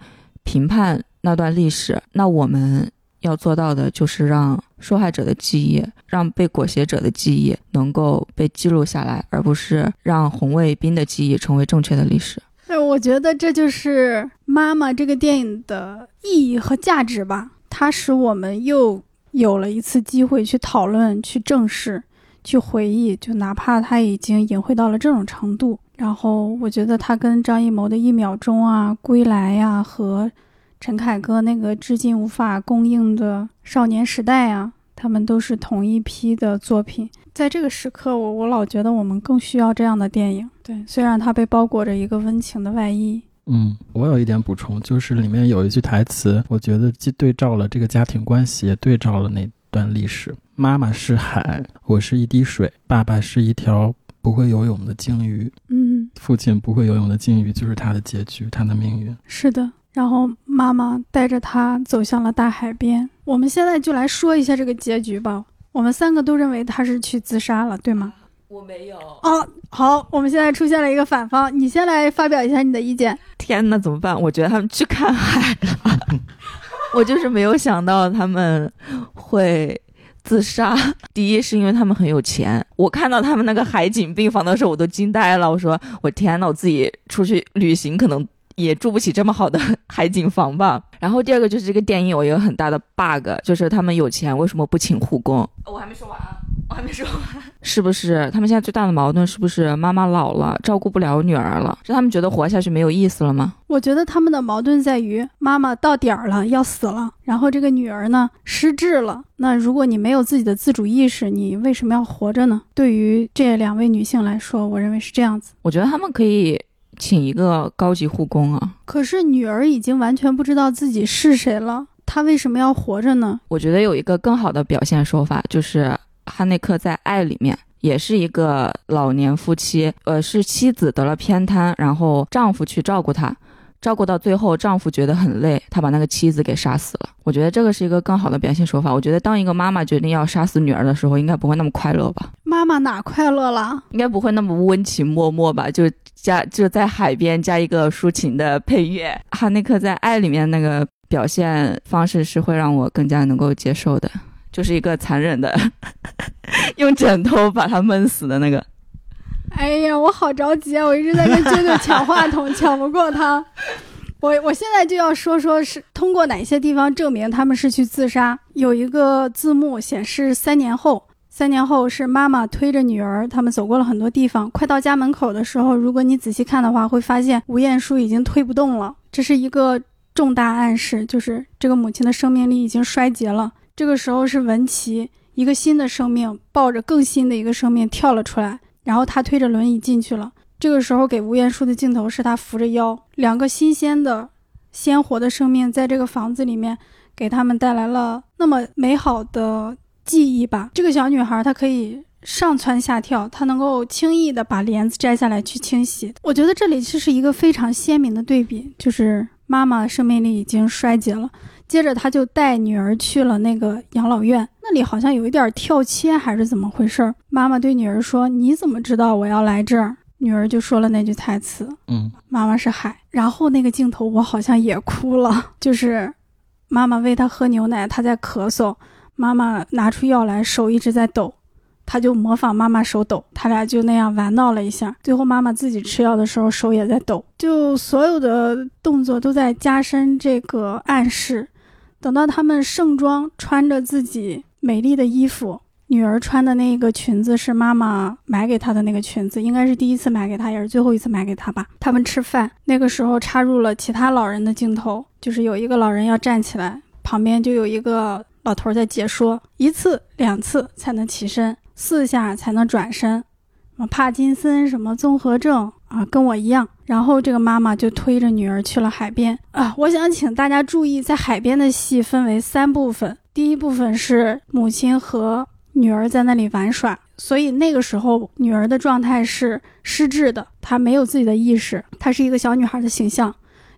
评判。那段历史，那我们要做到的就是让受害者的记忆，让被裹挟者的记忆能够被记录下来，而不是让红卫兵的记忆成为正确的历史。对，我觉得这就是《妈妈》这个电影的意义和价值吧。它使我们又有了一次机会去讨论、去正视、去回忆，就哪怕它已经隐晦到了这种程度。然后，我觉得他跟张艺谋的一秒钟啊、归来呀和。陈凯歌那个至今无法供应的《少年时代》啊，他们都是同一批的作品。在这个时刻，我我老觉得我们更需要这样的电影。对，虽然它被包裹着一个温情的外衣。嗯，我有一点补充，就是里面有一句台词，我觉得既对照了这个家庭关系，也对照了那段历史。妈妈是海，我是一滴水，爸爸是一条不会游泳的鲸鱼。嗯，父亲不会游泳的鲸鱼就是他的结局，他的命运。是的。然后妈妈带着他走向了大海边。我们现在就来说一下这个结局吧。我们三个都认为他是去自杀了，对吗？我没有。哦，好，我们现在出现了一个反方，你先来发表一下你的意见。天哪，怎么办？我觉得他们去看海了。(laughs) 我就是没有想到他们会自杀。(laughs) 第一是因为他们很有钱。我看到他们那个海景病房的时候，我都惊呆了。我说，我天呐，我自己出去旅行可能。也住不起这么好的海景房吧。(laughs) 然后第二个就是这个电影有一个很大的 bug，就是他们有钱为什么不请护工？我还没说完，我还没说完。(laughs) 是不是他们现在最大的矛盾是不是妈妈老了照顾不了女儿了？是他们觉得活下去没有意思了吗？我觉得他们的矛盾在于妈妈到点儿了要死了，然后这个女儿呢失智了。那如果你没有自己的自主意识，你为什么要活着呢？对于这两位女性来说，我认为是这样子。我觉得他们可以。请一个高级护工啊！可是女儿已经完全不知道自己是谁了，她为什么要活着呢？我觉得有一个更好的表现说法，就是哈内克在《爱》里面也是一个老年夫妻，呃，是妻子得了偏瘫，然后丈夫去照顾她。照顾到最后，丈夫觉得很累，他把那个妻子给杀死了。我觉得这个是一个更好的表现手法。我觉得当一个妈妈决定要杀死女儿的时候，应该不会那么快乐吧？妈妈哪快乐了？应该不会那么温情脉脉吧？就加就在海边加一个抒情的配乐。哈内克在《爱》里面那个表现方式是会让我更加能够接受的，就是一个残忍的用枕头把他闷死的那个。哎呀，我好着急啊！我一直在跟舅舅抢话筒，(laughs) 抢不过他。我我现在就要说说是通过哪些地方证明他们是去自杀。有一个字幕显示三年后，三年后是妈妈推着女儿，他们走过了很多地方，快到家门口的时候，如果你仔细看的话，会发现吴彦姝已经推不动了，这是一个重大暗示，就是这个母亲的生命力已经衰竭了。这个时候是文琪，一个新的生命抱着更新的一个生命跳了出来，然后他推着轮椅进去了。这个时候给吴彦姝的镜头是他扶着腰，两个新鲜的、鲜活的生命在这个房子里面，给他们带来了那么美好的记忆吧。这个小女孩她可以上蹿下跳，她能够轻易的把帘子摘下来去清洗。我觉得这里就是一个非常鲜明的对比，就是妈妈生命力已经衰竭了。接着他就带女儿去了那个养老院，那里好像有一点跳切还是怎么回事儿？妈妈对女儿说：“你怎么知道我要来这儿？”女儿就说了那句台词：“嗯，妈妈是海。”然后那个镜头我好像也哭了，就是妈妈喂他喝牛奶，他在咳嗽，妈妈拿出药来，手一直在抖，他就模仿妈妈手抖，他俩就那样玩闹了一下。最后妈妈自己吃药的时候手也在抖，就所有的动作都在加深这个暗示。等到他们盛装穿着自己美丽的衣服，女儿穿的那个裙子是妈妈买给她的那个裙子，应该是第一次买给她，也是最后一次买给她吧。他们吃饭，那个时候插入了其他老人的镜头，就是有一个老人要站起来，旁边就有一个老头在解说：一次、两次才能起身，四下才能转身。帕金森什么综合症啊，跟我一样。然后这个妈妈就推着女儿去了海边啊！我想请大家注意，在海边的戏分为三部分。第一部分是母亲和女儿在那里玩耍，所以那个时候女儿的状态是失智的，她没有自己的意识，她是一个小女孩的形象。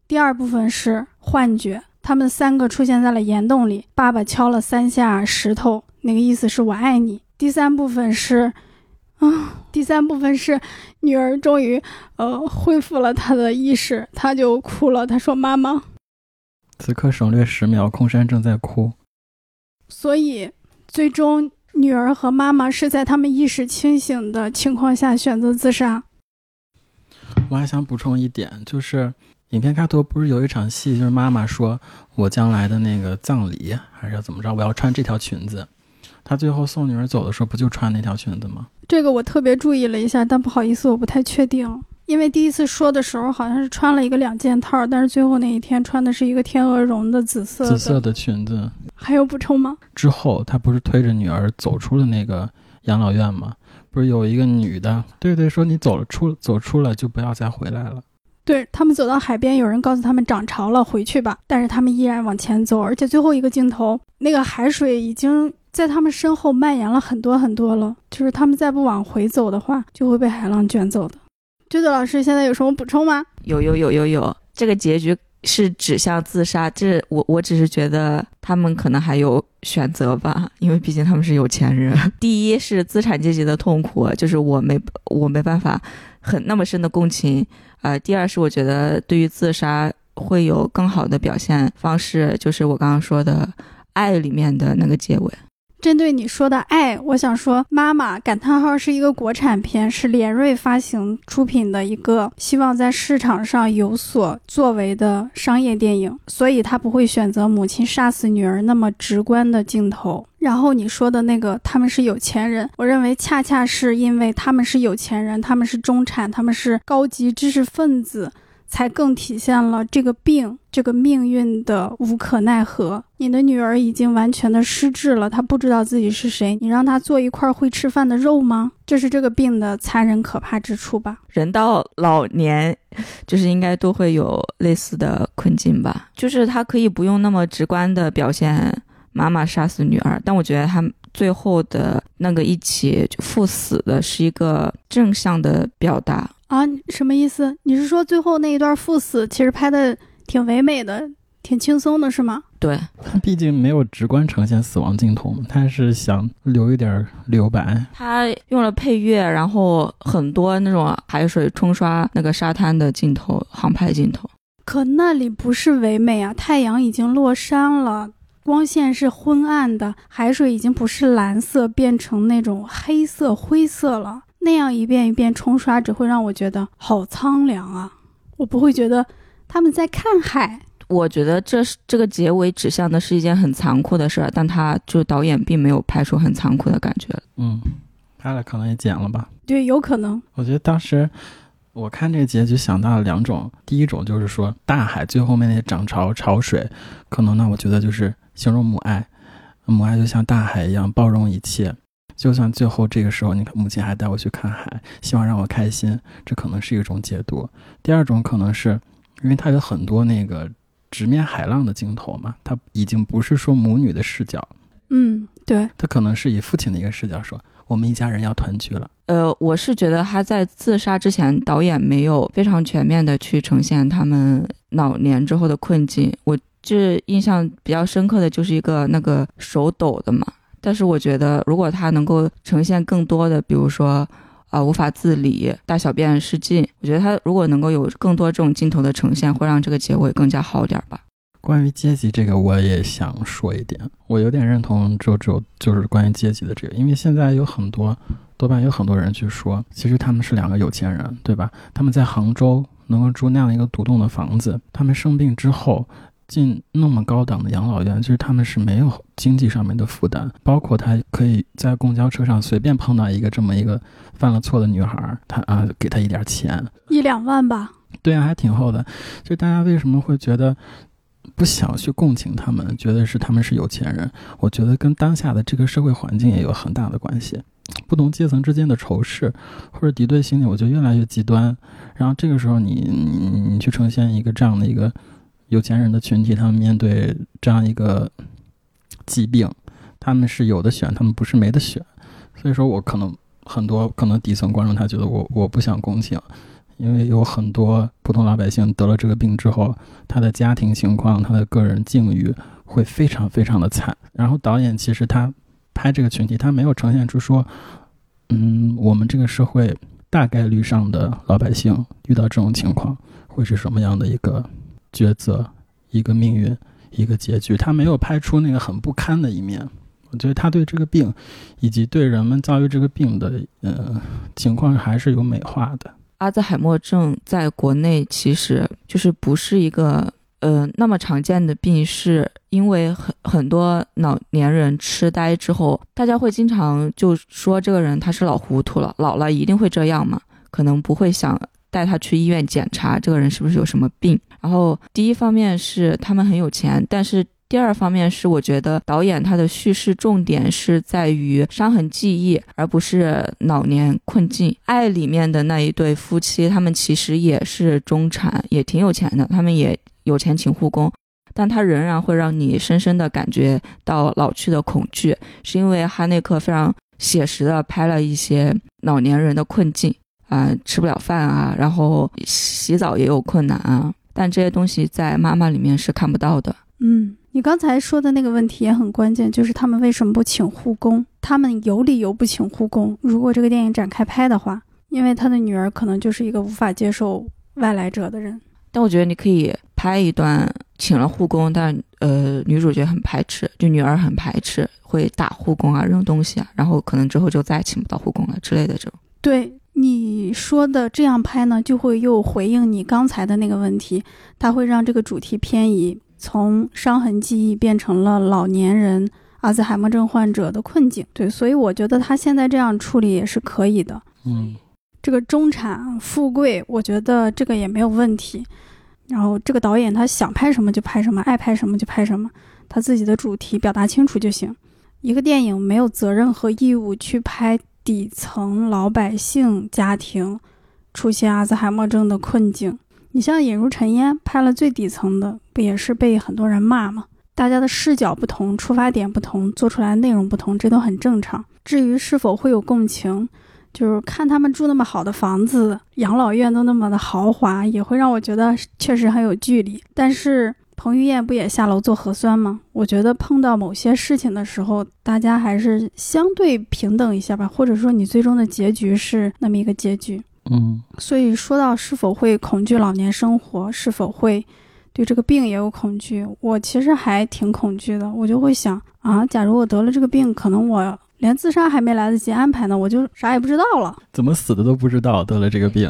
第二部分是幻觉，他们三个出现在了岩洞里，爸爸敲了三下石头，那个意思是我爱你。第三部分是。啊，第三部分是女儿终于呃恢复了她的意识，她就哭了。她说：“妈妈。”此刻省略十秒，空山正在哭。所以，最终女儿和妈妈是在他们意识清醒的情况下选择自杀。我还想补充一点，就是影片开头不是有一场戏，就是妈妈说：“我将来的那个葬礼还是要怎么着？我要穿这条裙子。”他最后送女儿走的时候，不就穿那条裙子吗？这个我特别注意了一下，但不好意思，我不太确定，因为第一次说的时候好像是穿了一个两件套，但是最后那一天穿的是一个天鹅绒的紫色紫色的裙子。还有补充吗？之后他不是推着女儿走出了那个养老院吗？不是有一个女的，对对，说你走了出走出了就不要再回来了。对他们走到海边，有人告诉他们涨潮了，回去吧，但是他们依然往前走，而且最后一个镜头，那个海水已经。在他们身后蔓延了很多很多了，就是他们再不往回走的话，就会被海浪卷走的。舅舅老师现在有什么补充吗？有有有有有，这个结局是指向自杀，这我我只是觉得他们可能还有选择吧，因为毕竟他们是有钱人。(laughs) 第一是资产阶级的痛苦，就是我没我没办法很那么深的共情。呃，第二是我觉得对于自杀会有更好的表现方式，就是我刚刚说的爱里面的那个结尾。针对你说的爱，我想说，妈妈感叹号是一个国产片，是联瑞发行出品的一个希望在市场上有所作为的商业电影，所以他不会选择母亲杀死女儿那么直观的镜头。然后你说的那个他们是有钱人，我认为恰恰是因为他们是有钱人，他们是中产，他们是高级知识分子。才更体现了这个病、这个命运的无可奈何。你的女儿已经完全的失智了，她不知道自己是谁。你让她做一块会吃饭的肉吗？这是这个病的残忍可怕之处吧？人到老年，就是应该都会有类似的困境吧？就是他可以不用那么直观的表现妈妈杀死女儿，但我觉得他最后的那个一起赴死的是一个正向的表达。啊，什么意思？你是说最后那一段赴死其实拍的挺唯美的，挺轻松的，是吗？对，他毕竟没有直观呈现死亡镜头，他是想留一点留白。他用了配乐，然后很多那种海水冲刷那个沙滩的镜头，航拍镜头。可那里不是唯美啊，太阳已经落山了，光线是昏暗的，海水已经不是蓝色，变成那种黑色、灰色了。那样一遍一遍冲刷，只会让我觉得好苍凉啊！我不会觉得他们在看海。我觉得这是这个结尾指向的是一件很残酷的事儿，但他就导演并没有拍出很残酷的感觉。嗯，拍了可能也剪了吧。对，有可能。我觉得当时我看这个结局想到了两种，第一种就是说大海最后面那些涨潮潮水，可能呢我觉得就是形容母爱，母爱就像大海一样包容一切。就算最后这个时候，你看母亲还带我去看海，希望让我开心，这可能是一种解读。第二种可能是因为它有很多那个。直面海浪的镜头嘛，他已经不是说母女的视角，嗯，对，他可能是以父亲的一个视角说，我们一家人要团聚了。呃，我是觉得他在自杀之前，导演没有非常全面的去呈现他们老年之后的困境。我这印象比较深刻的就是一个那个手抖的嘛，但是我觉得如果他能够呈现更多的，比如说。啊，无法自理，大小便失禁。我觉得他如果能够有更多这种镜头的呈现，会让这个结尾更加好点吧。关于阶级这个，我也想说一点，我有点认同周周，就是关于阶级的这个，因为现在有很多，多半有很多人去说，其实他们是两个有钱人，对吧？他们在杭州能够住那样一个独栋的房子，他们生病之后。进那么高档的养老院，就是他们是没有经济上面的负担，包括他可以在公交车上随便碰到一个这么一个犯了错的女孩，他啊给他一点钱，一两万吧。对啊，还挺厚的。就大家为什么会觉得不想去共情他们，觉得是他们是有钱人？我觉得跟当下的这个社会环境也有很大的关系，不同阶层之间的仇视或者敌对心理，我觉得越来越极端。然后这个时候，你你你去呈现一个这样的一个。有钱人的群体，他们面对这样一个疾病，他们是有的选，他们不是没得选。所以说我可能很多可能底层观众他觉得我我不想共情，因为有很多普通老百姓得了这个病之后，他的家庭情况、他的个人境遇会非常非常的惨。然后导演其实他拍这个群体，他没有呈现出说，嗯，我们这个社会大概率上的老百姓遇到这种情况会是什么样的一个。抉择，一个命运，一个结局。他没有拍出那个很不堪的一面。我觉得他对这个病，以及对人们遭遇这个病的呃情况，还是有美化的。阿兹海默症在国内其实就是不是一个呃那么常见的病，是因为很很多老年人痴呆之后，大家会经常就说这个人他是老糊涂了，老了一定会这样嘛，可能不会想。带他去医院检查，这个人是不是有什么病？然后第一方面是他们很有钱，但是第二方面是我觉得导演他的叙事重点是在于伤痕记忆，而不是老年困境。爱里面的那一对夫妻，他们其实也是中产，也挺有钱的，他们也有钱请护工，但他仍然会让你深深的感觉到老去的恐惧，是因为哈内克非常写实的拍了一些老年人的困境。啊，吃不了饭啊，然后洗澡也有困难啊，但这些东西在妈妈里面是看不到的。嗯，你刚才说的那个问题也很关键，就是他们为什么不请护工？他们有理由不请护工。如果这个电影展开拍的话，因为他的女儿可能就是一个无法接受外来者的人。但我觉得你可以拍一段请了护工，但呃女主角很排斥，就女儿很排斥，会打护工啊，扔东西啊，然后可能之后就再也请不到护工了之类的这种。对。你说的这样拍呢，就会又回应你刚才的那个问题，它会让这个主题偏移，从伤痕记忆变成了老年人阿兹海默症患者的困境。对，所以我觉得他现在这样处理也是可以的。嗯，这个中产富贵，我觉得这个也没有问题。然后这个导演他想拍什么就拍什么，爱拍什么就拍什么，他自己的主题表达清楚就行。一个电影没有责任和义务去拍。底层老百姓家庭出现阿兹海默症的困境，你像《引入尘烟》拍了最底层的，不也是被很多人骂吗？大家的视角不同，出发点不同，做出来内容不同，这都很正常。至于是否会有共情，就是看他们住那么好的房子，养老院都那么的豪华，也会让我觉得确实很有距离。但是。彭于晏不也下楼做核酸吗？我觉得碰到某些事情的时候，大家还是相对平等一下吧，或者说你最终的结局是那么一个结局。嗯，所以说到是否会恐惧老年生活，是否会对这个病也有恐惧，我其实还挺恐惧的。我就会想啊，假如我得了这个病，可能我连自杀还没来得及安排呢，我就啥也不知道了，怎么死的都不知道，得了这个病。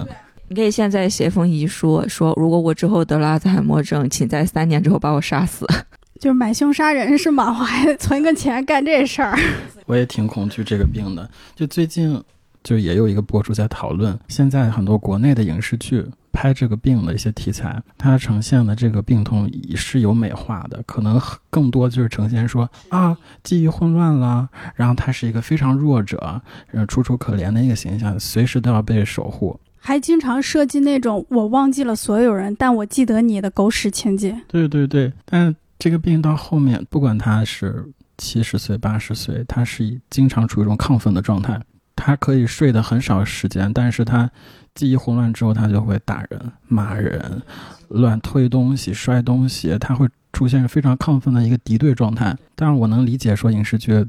你可以现在写封遗书，说如果我之后得了阿兹海默症，请在三年之后把我杀死。(laughs) 就是买凶杀人是吗？(laughs) 我还存个钱干这事儿。(laughs) 我也挺恐惧这个病的。就最近，就也有一个博主在讨论，现在很多国内的影视剧拍这个病的一些题材，它呈现的这个病痛是有美化的，可能更多就是呈现说啊，记忆混乱了，然后他是一个非常弱者，呃，楚楚可怜的一个形象，随时都要被守护。还经常设计那种我忘记了所有人，但我记得你的狗屎情节。对对对，但。这个病到后面，不管他是七十岁、八十岁，他是经常处于一种亢奋的状态。他可以睡的很少时间，但是他记忆混乱之后，他就会打人、骂人、乱推东西、摔东西，他会。出现非常亢奋的一个敌对状态，但是我能理解说影视剧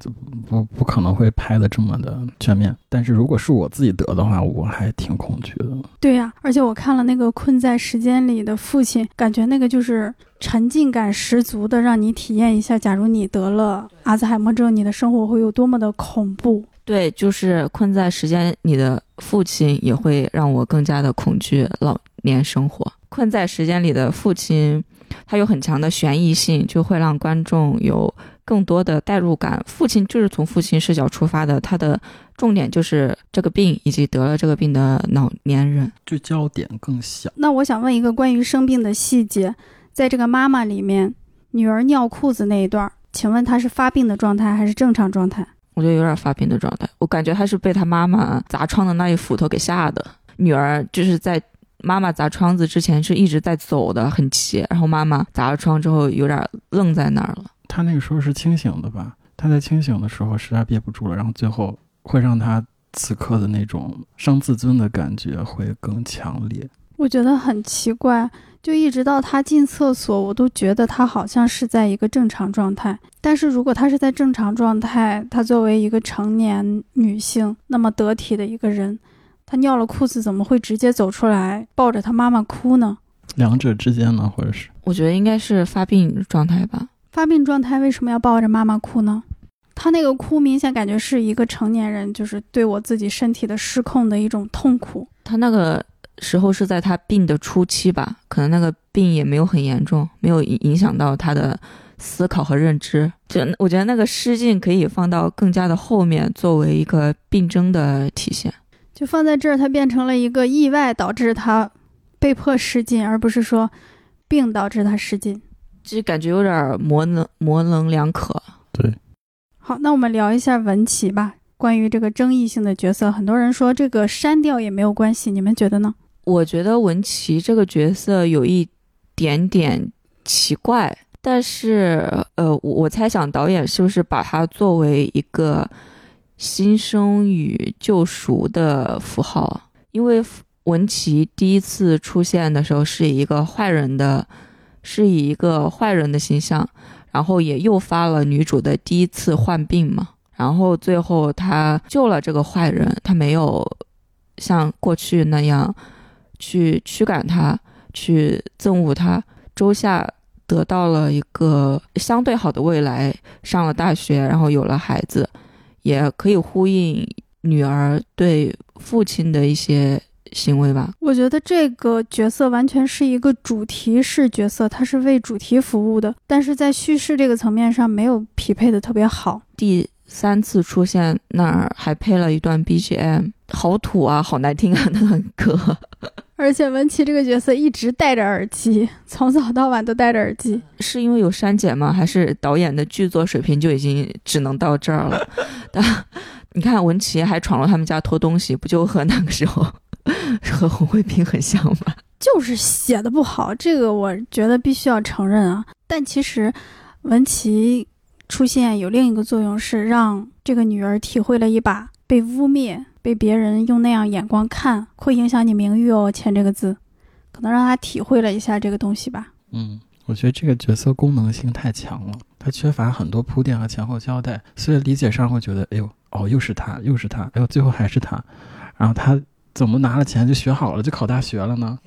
不不可能会拍的这么的全面，但是如果是我自己得的话，我还挺恐惧的。对呀，而且我看了那个《困在时间里的父亲》，感觉那个就是沉浸感十足的，让你体验一下，假如你得了阿兹海默症，你的生活会有多么的恐怖。对，就是困在时间里的父亲也会让我更加的恐惧老年生活。困在时间里的父亲。它有很强的悬疑性，就会让观众有更多的代入感。父亲就是从父亲视角出发的，他的重点就是这个病以及得了这个病的老年人，聚焦点更小。那我想问一个关于生病的细节，在这个妈妈里面，女儿尿裤子那一段，请问她是发病的状态还是正常状态？我觉得有点发病的状态，我感觉她是被她妈妈砸窗的那一斧头给吓的。女儿就是在。妈妈砸窗子之前是一直在走的，很急。然后妈妈砸了窗之后，有点愣在那儿了。他那个时候是清醒的吧？他在清醒的时候实在憋不住了，然后最后会让他此刻的那种伤自尊的感觉会更强烈。我觉得很奇怪，就一直到他进厕所，我都觉得他好像是在一个正常状态。但是如果他是在正常状态，他作为一个成年女性那么得体的一个人。他尿了裤子，怎么会直接走出来抱着他妈妈哭呢？两者之间呢，或者是？我觉得应该是发病状态吧。发病状态为什么要抱着妈妈哭呢？他那个哭明显感觉是一个成年人，就是对我自己身体的失控的一种痛苦。他那个时候是在他病的初期吧，可能那个病也没有很严重，没有影响到他的思考和认知。就我觉得那个失禁可以放到更加的后面，作为一个病症的体现。就放在这儿，它变成了一个意外导致他被迫失禁，而不是说病导致他失禁，这感觉有点模棱模棱两可。对，好，那我们聊一下文琪吧。关于这个争议性的角色，很多人说这个删掉也没有关系，你们觉得呢？我觉得文琪这个角色有一点点奇怪，但是呃，我猜想导演是不是把它作为一个。新生与救赎的符号，因为文琪第一次出现的时候是以一个坏人的，是以一个坏人的形象，然后也诱发了女主的第一次患病嘛。然后最后他救了这个坏人，他没有像过去那样去驱赶他，去憎恶他。周夏得到了一个相对好的未来，上了大学，然后有了孩子。也可以呼应女儿对父亲的一些行为吧。我觉得这个角色完全是一个主题式角色，他是为主题服务的，但是在叙事这个层面上没有匹配的特别好。第三次出现那儿还配了一段 BGM，好土啊，好难听啊，那个歌。(laughs) 而且文琪这个角色一直戴着耳机，从早到晚都戴着耳机，是因为有删减吗？还是导演的剧作水平就已经只能到这儿了？(laughs) 但你看文琪还闯入他们家偷东西，不就和那个时候 (laughs) 和红卫兵很像吗？就是写的不好，这个我觉得必须要承认啊。但其实文琪出现有另一个作用，是让这个女儿体会了一把被污蔑。被别人用那样眼光看，会影响你名誉哦。签这个字，可能让她体会了一下这个东西吧。嗯，我觉得这个角色功能性太强了，他缺乏很多铺垫和前后交代，所以理解上会觉得，哎呦，哦，又是他，又是他，哎呦，最后还是他。然后他怎么拿了钱就学好了，就考大学了呢？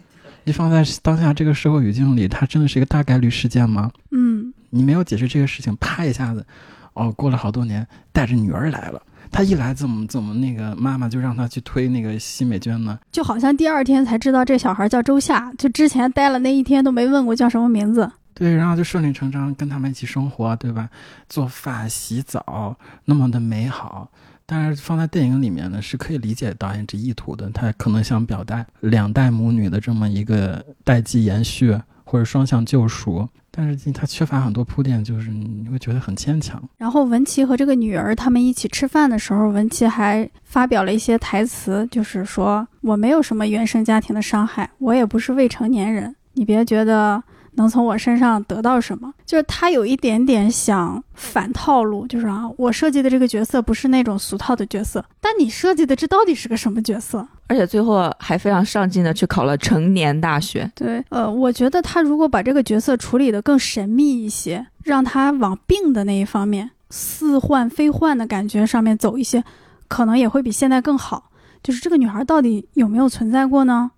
你放在当下这个社会语境里，它真的是一个大概率事件吗？嗯，你没有解释这个事情，啪一下子，哦，过了好多年，带着女儿来了。他一来怎么怎么那个妈妈就让他去推那个奚美娟呢？就好像第二天才知道这小孩叫周夏，就之前待了那一天都没问过叫什么名字。对，然后就顺理成章跟他们一起生活，对吧？做饭、洗澡，那么的美好。但是放在电影里面呢，是可以理解导演这意图的。他可能想表达两代母女的这么一个代际延续，或者双向救赎。但是它缺乏很多铺垫，就是你会觉得很牵强。然后文琪和这个女儿他们一起吃饭的时候，文琪还发表了一些台词，就是说我没有什么原生家庭的伤害，我也不是未成年人，你别觉得。能从我身上得到什么？就是他有一点点想反套路，就是啊，我设计的这个角色不是那种俗套的角色，但你设计的这到底是个什么角色？而且最后还非常上进的去考了成年大学。对，呃，我觉得他如果把这个角色处理的更神秘一些，让他往病的那一方面，似幻非幻的感觉上面走一些，可能也会比现在更好。就是这个女孩到底有没有存在过呢？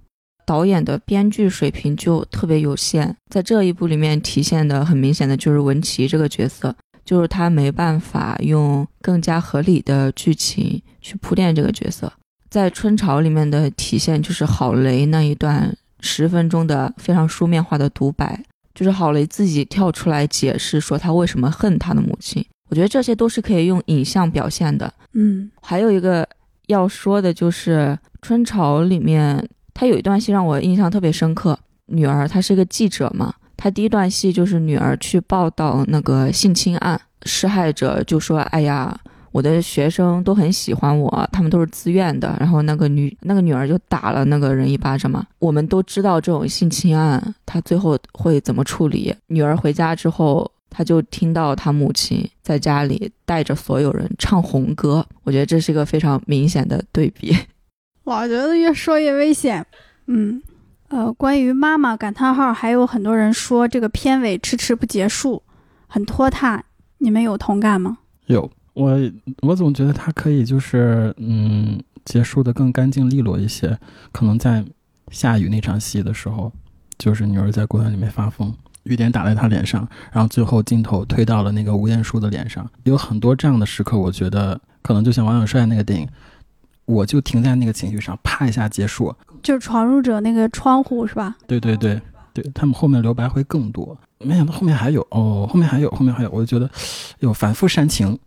导演的编剧水平就特别有限，在这一部里面体现的很明显的就是文琪这个角色，就是他没办法用更加合理的剧情去铺垫这个角色。在春潮里面的体现就是郝雷那一段十分钟的非常书面化的独白，就是郝雷自己跳出来解释说他为什么恨他的母亲。我觉得这些都是可以用影像表现的。嗯，还有一个要说的就是春潮里面。他有一段戏让我印象特别深刻，女儿她是个记者嘛，她第一段戏就是女儿去报道那个性侵案，施害者就说：“哎呀，我的学生都很喜欢我，他们都是自愿的。”然后那个女那个女儿就打了那个人一巴掌嘛。我们都知道这种性侵案他最后会怎么处理。女儿回家之后，她就听到她母亲在家里带着所有人唱红歌，我觉得这是一个非常明显的对比。我觉得越说越危险，嗯，呃，关于妈妈感叹号，还有很多人说这个片尾迟迟不结束，很拖沓，你们有同感吗？有，我我总觉得他可以就是嗯结束的更干净利落一些，可能在下雨那场戏的时候，就是女儿在公园里面发疯，雨点打在她脸上，然后最后镜头推到了那个吴彦姝的脸上，有很多这样的时刻，我觉得可能就像王小帅那个电影。我就停在那个情绪上，啪一下结束，就是闯入者那个窗户是吧？对对对，对他们后面留白会更多，没想到后面还有哦，后面还有，后面还有，我就觉得有反复煽情，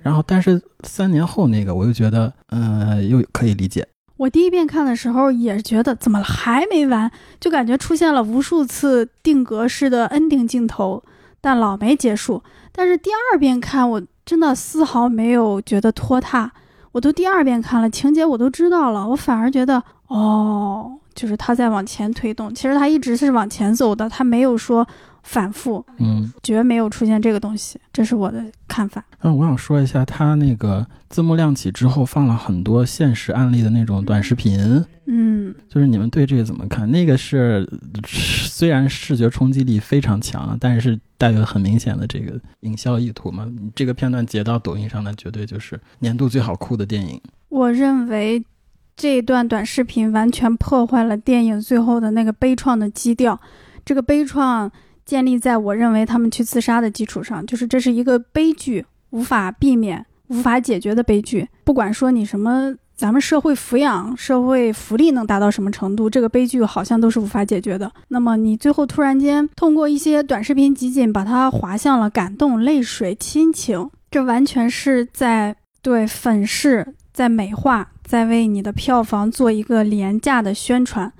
然后但是三年后那个我又觉得，嗯，又可以理解。我第一遍看的时候也觉得怎么还没完，就感觉出现了无数次定格式的 ending 镜头，但老没结束。但是第二遍看，我真的丝毫没有觉得拖沓。我都第二遍看了，情节我都知道了，我反而觉得哦，就是他在往前推动，其实他一直是往前走的，他没有说反复，嗯，绝没有出现这个东西，这是我的看法。嗯，我想说一下，他那个字幕亮起之后放了很多现实案例的那种短视频，嗯，就是你们对这个怎么看？那个是虽然视觉冲击力非常强，但是。带有很明显的这个营销意图嘛？这个片段截到抖音上，那绝对就是年度最好哭的电影。我认为这一段短视频完全破坏了电影最后的那个悲怆的基调。这个悲怆建立在我认为他们去自杀的基础上，就是这是一个悲剧，无法避免、无法解决的悲剧。不管说你什么。咱们社会抚养、社会福利能达到什么程度？这个悲剧好像都是无法解决的。那么你最后突然间通过一些短视频集锦，把它滑向了感动、泪水、亲情，这完全是在对粉饰、在美化、在为你的票房做一个廉价的宣传。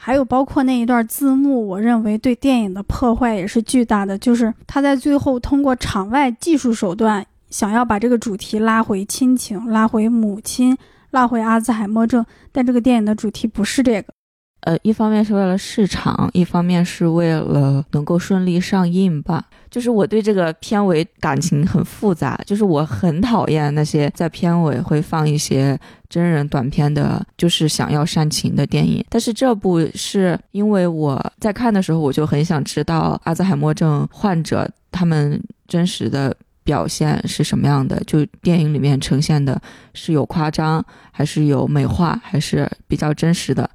还有包括那一段字幕，我认为对电影的破坏也是巨大的。就是他在最后通过场外技术手段，想要把这个主题拉回亲情，拉回母亲。拉回阿兹海默症，但这个电影的主题不是这个。呃，一方面是为了市场，一方面是为了能够顺利上映吧。就是我对这个片尾感情很复杂，就是我很讨厌那些在片尾会放一些真人短片的，就是想要煽情的电影。但是这部是因为我在看的时候，我就很想知道阿兹海默症患者他们真实的。表现是什么样的？就电影里面呈现的，是有夸张，还是有美化，还是比较真实的？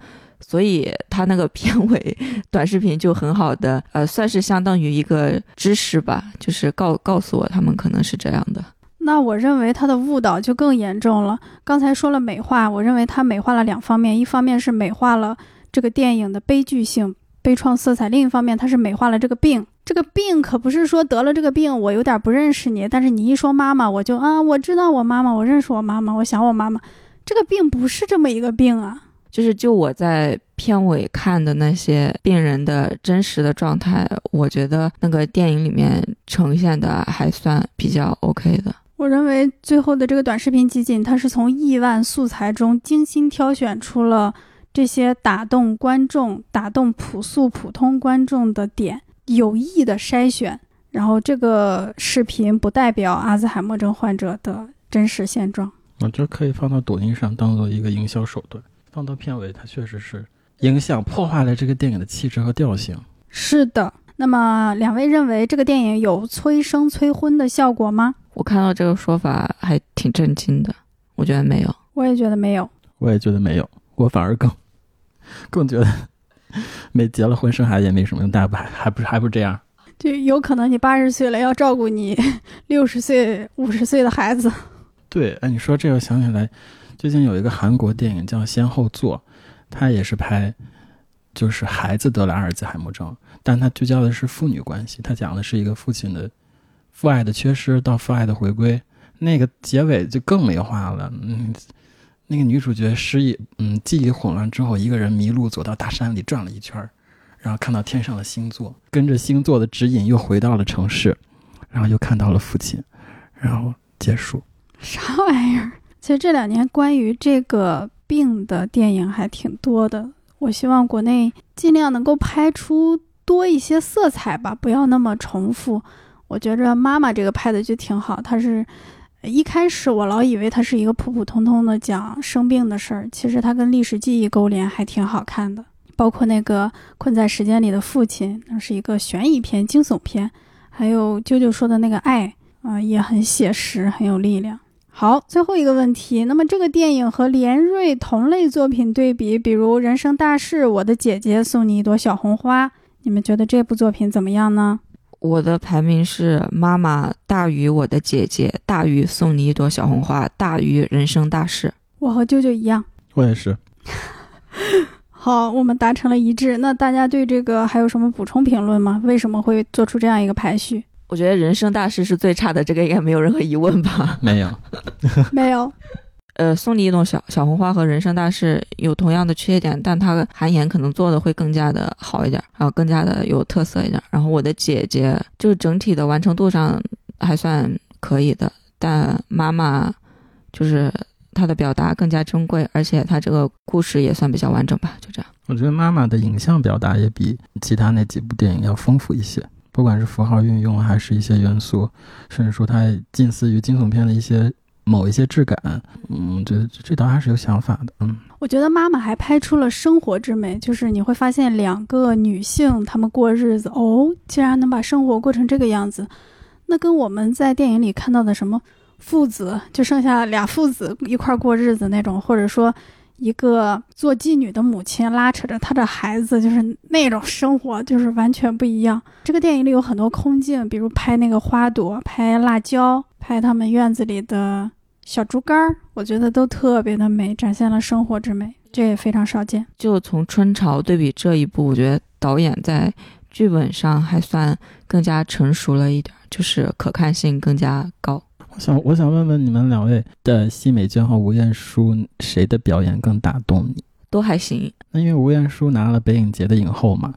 所以他那个片尾短视频就很好的，(laughs) 呃，算是相当于一个知识吧，就是告告诉我他们可能是这样的。那我认为他的误导就更严重了。刚才说了美化，我认为他美化了两方面，一方面是美化了这个电影的悲剧性、悲怆色彩，另一方面他是美化了这个病。这个病可不是说得了这个病，我有点不认识你，但是你一说妈妈，我就啊，我知道我妈妈，我认识我妈妈，我想我妈妈。这个病不是这么一个病啊。就是就我在片尾看的那些病人的真实的状态，我觉得那个电影里面呈现的还算比较 OK 的。我认为最后的这个短视频集锦，它是从亿万素材中精心挑选出了这些打动观众、打动朴素普通观众的点，有意的筛选。然后这个视频不代表阿兹海默症患者的真实现状。我觉得可以放到抖音上当做一个营销手段。放到片尾，它确实是影响破坏了这个电影的气质和调性。是的，那么两位认为这个电影有催生催婚的效果吗？我看到这个说法还挺震惊的，我觉得没有。我也觉得没有。我也觉得没有，我反而更 (laughs) 更觉得没结了婚生孩子也没什么用，大不还还不是还不这样？就有可能你八十岁了要照顾你六十岁、五十岁的孩子。对，哎，你说这个想起来。最近有一个韩国电影叫《先后座》，它也是拍，就是孩子得了阿尔兹海默症，但它聚焦的是父女关系。它讲的是一个父亲的父爱的缺失到父爱的回归。那个结尾就更美化了，嗯，那个女主角失忆，嗯，记忆混乱之后，一个人迷路走到大山里转了一圈，然后看到天上的星座，跟着星座的指引又回到了城市，然后又看到了父亲，然后结束。啥玩意儿？其实这两年关于这个病的电影还挺多的，我希望国内尽量能够拍出多一些色彩吧，不要那么重复。我觉着妈妈这个拍的就挺好，它是一开始我老以为它是一个普普通通的讲生病的事儿，其实它跟历史记忆勾连还挺好看的。包括那个困在时间里的父亲，那是一个悬疑片、惊悚片，还有啾啾说的那个爱啊，也很写实，很有力量。好，最后一个问题。那么这个电影和连瑞同类作品对比，比如《人生大事》《我的姐姐送你一朵小红花》，你们觉得这部作品怎么样呢？我的排名是《妈妈大于我的姐姐大于送你一朵小红花大于人生大事》。我和舅舅一样，我也是。(laughs) 好，我们达成了一致。那大家对这个还有什么补充评论吗？为什么会做出这样一个排序？我觉得人生大事是最差的，这个应该没有任何疑问吧？(laughs) 没有，(laughs) 没有。呃，送你一朵小小红花和人生大事有同样的缺点，但它韩延可能做的会更加的好一点，然后更加的有特色一点。然后我的姐姐就是整体的完成度上还算可以的，但妈妈就是她的表达更加珍贵，而且她这个故事也算比较完整吧，就这样。我觉得妈妈的影像表达也比其他那几部电影要丰富一些。不管是符号运用，还是一些元素，甚至说它近似于惊悚片的一些某一些质感，嗯，这这倒还是有想法的。嗯，我觉得妈妈还拍出了生活之美，就是你会发现两个女性她们过日子，哦，竟然能把生活过成这个样子，那跟我们在电影里看到的什么父子就剩下俩父子一块过日子那种，或者说。一个做妓女的母亲拉扯着她的孩子，就是那种生活，就是完全不一样。这个电影里有很多空镜，比如拍那个花朵，拍辣椒，拍他们院子里的小竹竿儿，我觉得都特别的美，展现了生活之美，这也非常少见。就从春潮对比这一部，我觉得导演在剧本上还算更加成熟了一点，就是可看性更加高。我想，我想问问你们两位的奚美娟和吴彦姝，谁的表演更打动你？都还行。那因为吴彦姝拿了北影节的影后嘛，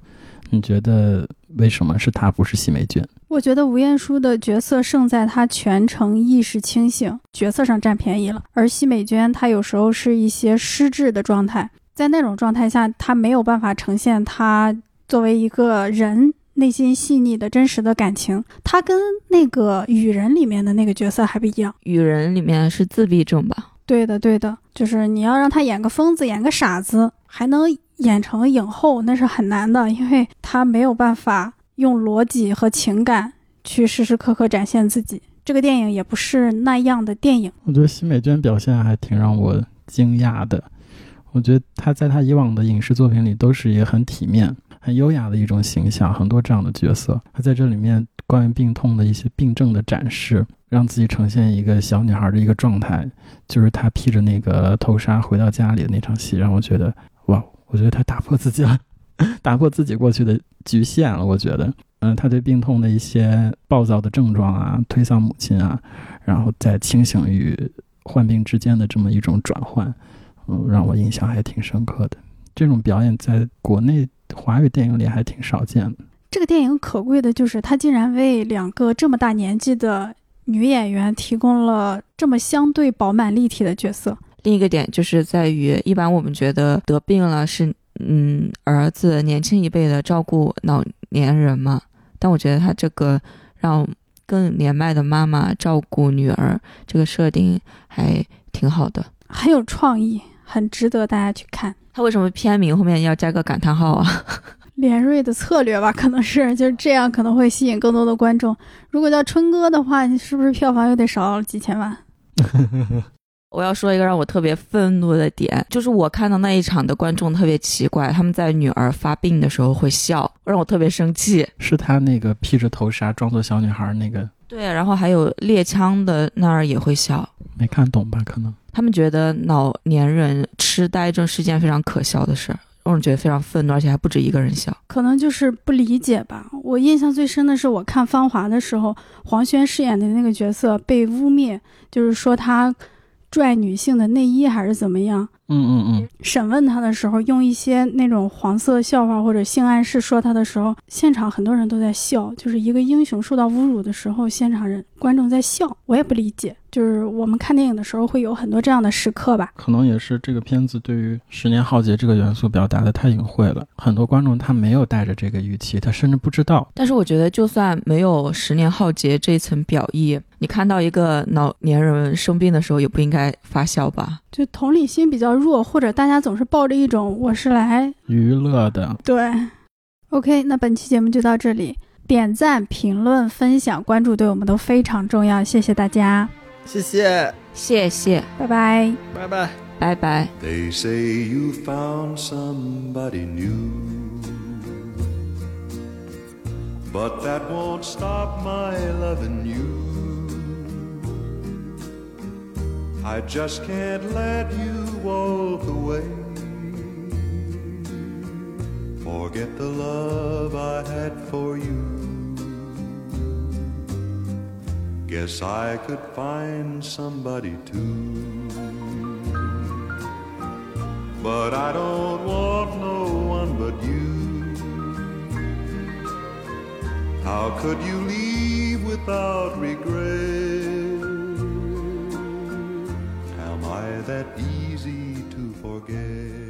你觉得为什么是她不是奚美娟？我觉得吴彦姝的角色胜在她全程意识清醒，角色上占便宜了。而奚美娟她有时候是一些失智的状态，在那种状态下，她没有办法呈现她作为一个人。内心细腻的真实的感情，他跟那个雨人里面的那个角色还不一样。雨人里面是自闭症吧？对的，对的，就是你要让他演个疯子，演个傻子，还能演成影后，那是很难的，因为他没有办法用逻辑和情感去时时刻刻展现自己。这个电影也不是那样的电影。我觉得奚美娟表现还挺让我惊讶的。我觉得她在她以往的影视作品里都是也很体面。很优雅的一种形象，很多这样的角色。他在这里面关于病痛的一些病症的展示，让自己呈现一个小女孩的一个状态，就是她披着那个头纱回到家里的那场戏，让我觉得哇，我觉得她打破自己了，(laughs) 打破自己过去的局限了。我觉得，嗯，他对病痛的一些暴躁的症状啊，推搡母亲啊，然后在清醒与患病之间的这么一种转换，嗯，让我印象还挺深刻的。这种表演在国内华语电影里还挺少见的。这个电影可贵的就是它竟然为两个这么大年纪的女演员提供了这么相对饱满立体的角色。另一个点就是在于，一般我们觉得得病了是嗯儿子年轻一辈的照顾老年人嘛，但我觉得他这个让更年迈的妈妈照顾女儿，这个设定还挺好的，很有创意，很值得大家去看。他为什么片名后面要加个感叹号啊？(laughs) 连瑞的策略吧，可能是就是这样，可能会吸引更多的观众。如果叫春哥的话，你是不是票房又得少几千万？(laughs) 我要说一个让我特别愤怒的点，就是我看到那一场的观众特别奇怪，他们在女儿发病的时候会笑，让我特别生气。是他那个披着头纱装作小女孩那个，对，然后还有猎枪的那儿也会笑，没看懂吧？可能他们觉得老年人痴呆症是件非常可笑的事儿。让人觉得非常愤怒，而且还不止一个人笑，可能就是不理解吧。我印象最深的是我看《芳华》的时候，黄轩饰演的那个角色被污蔑，就是说他拽女性的内衣还是怎么样。嗯嗯嗯。审问他的时候，用一些那种黄色笑话或者性暗示说他的时候，现场很多人都在笑。就是一个英雄受到侮辱的时候，现场人观众在笑，我也不理解。就是我们看电影的时候会有很多这样的时刻吧？可能也是这个片子对于十年浩劫这个元素表达的太隐晦了，很多观众他没有带着这个预期，他甚至不知道。但是我觉得，就算没有十年浩劫这一层表意，你看到一个老年人生病的时候，也不应该发笑吧？就同理心比较弱，或者大家总是抱着一种我是来娱乐的。对，OK，那本期节目就到这里，点赞、评论、分享、关注对我们都非常重要，谢谢大家。谢谢，谢谢，拜拜，拜拜，拜拜。They say you found somebody new, but that won't stop my loving you. I just can't let you walk away. Forget the love I had for you. Guess I could find somebody too. But I don't want no one but you. How could you leave without regret? Am I that easy to forget?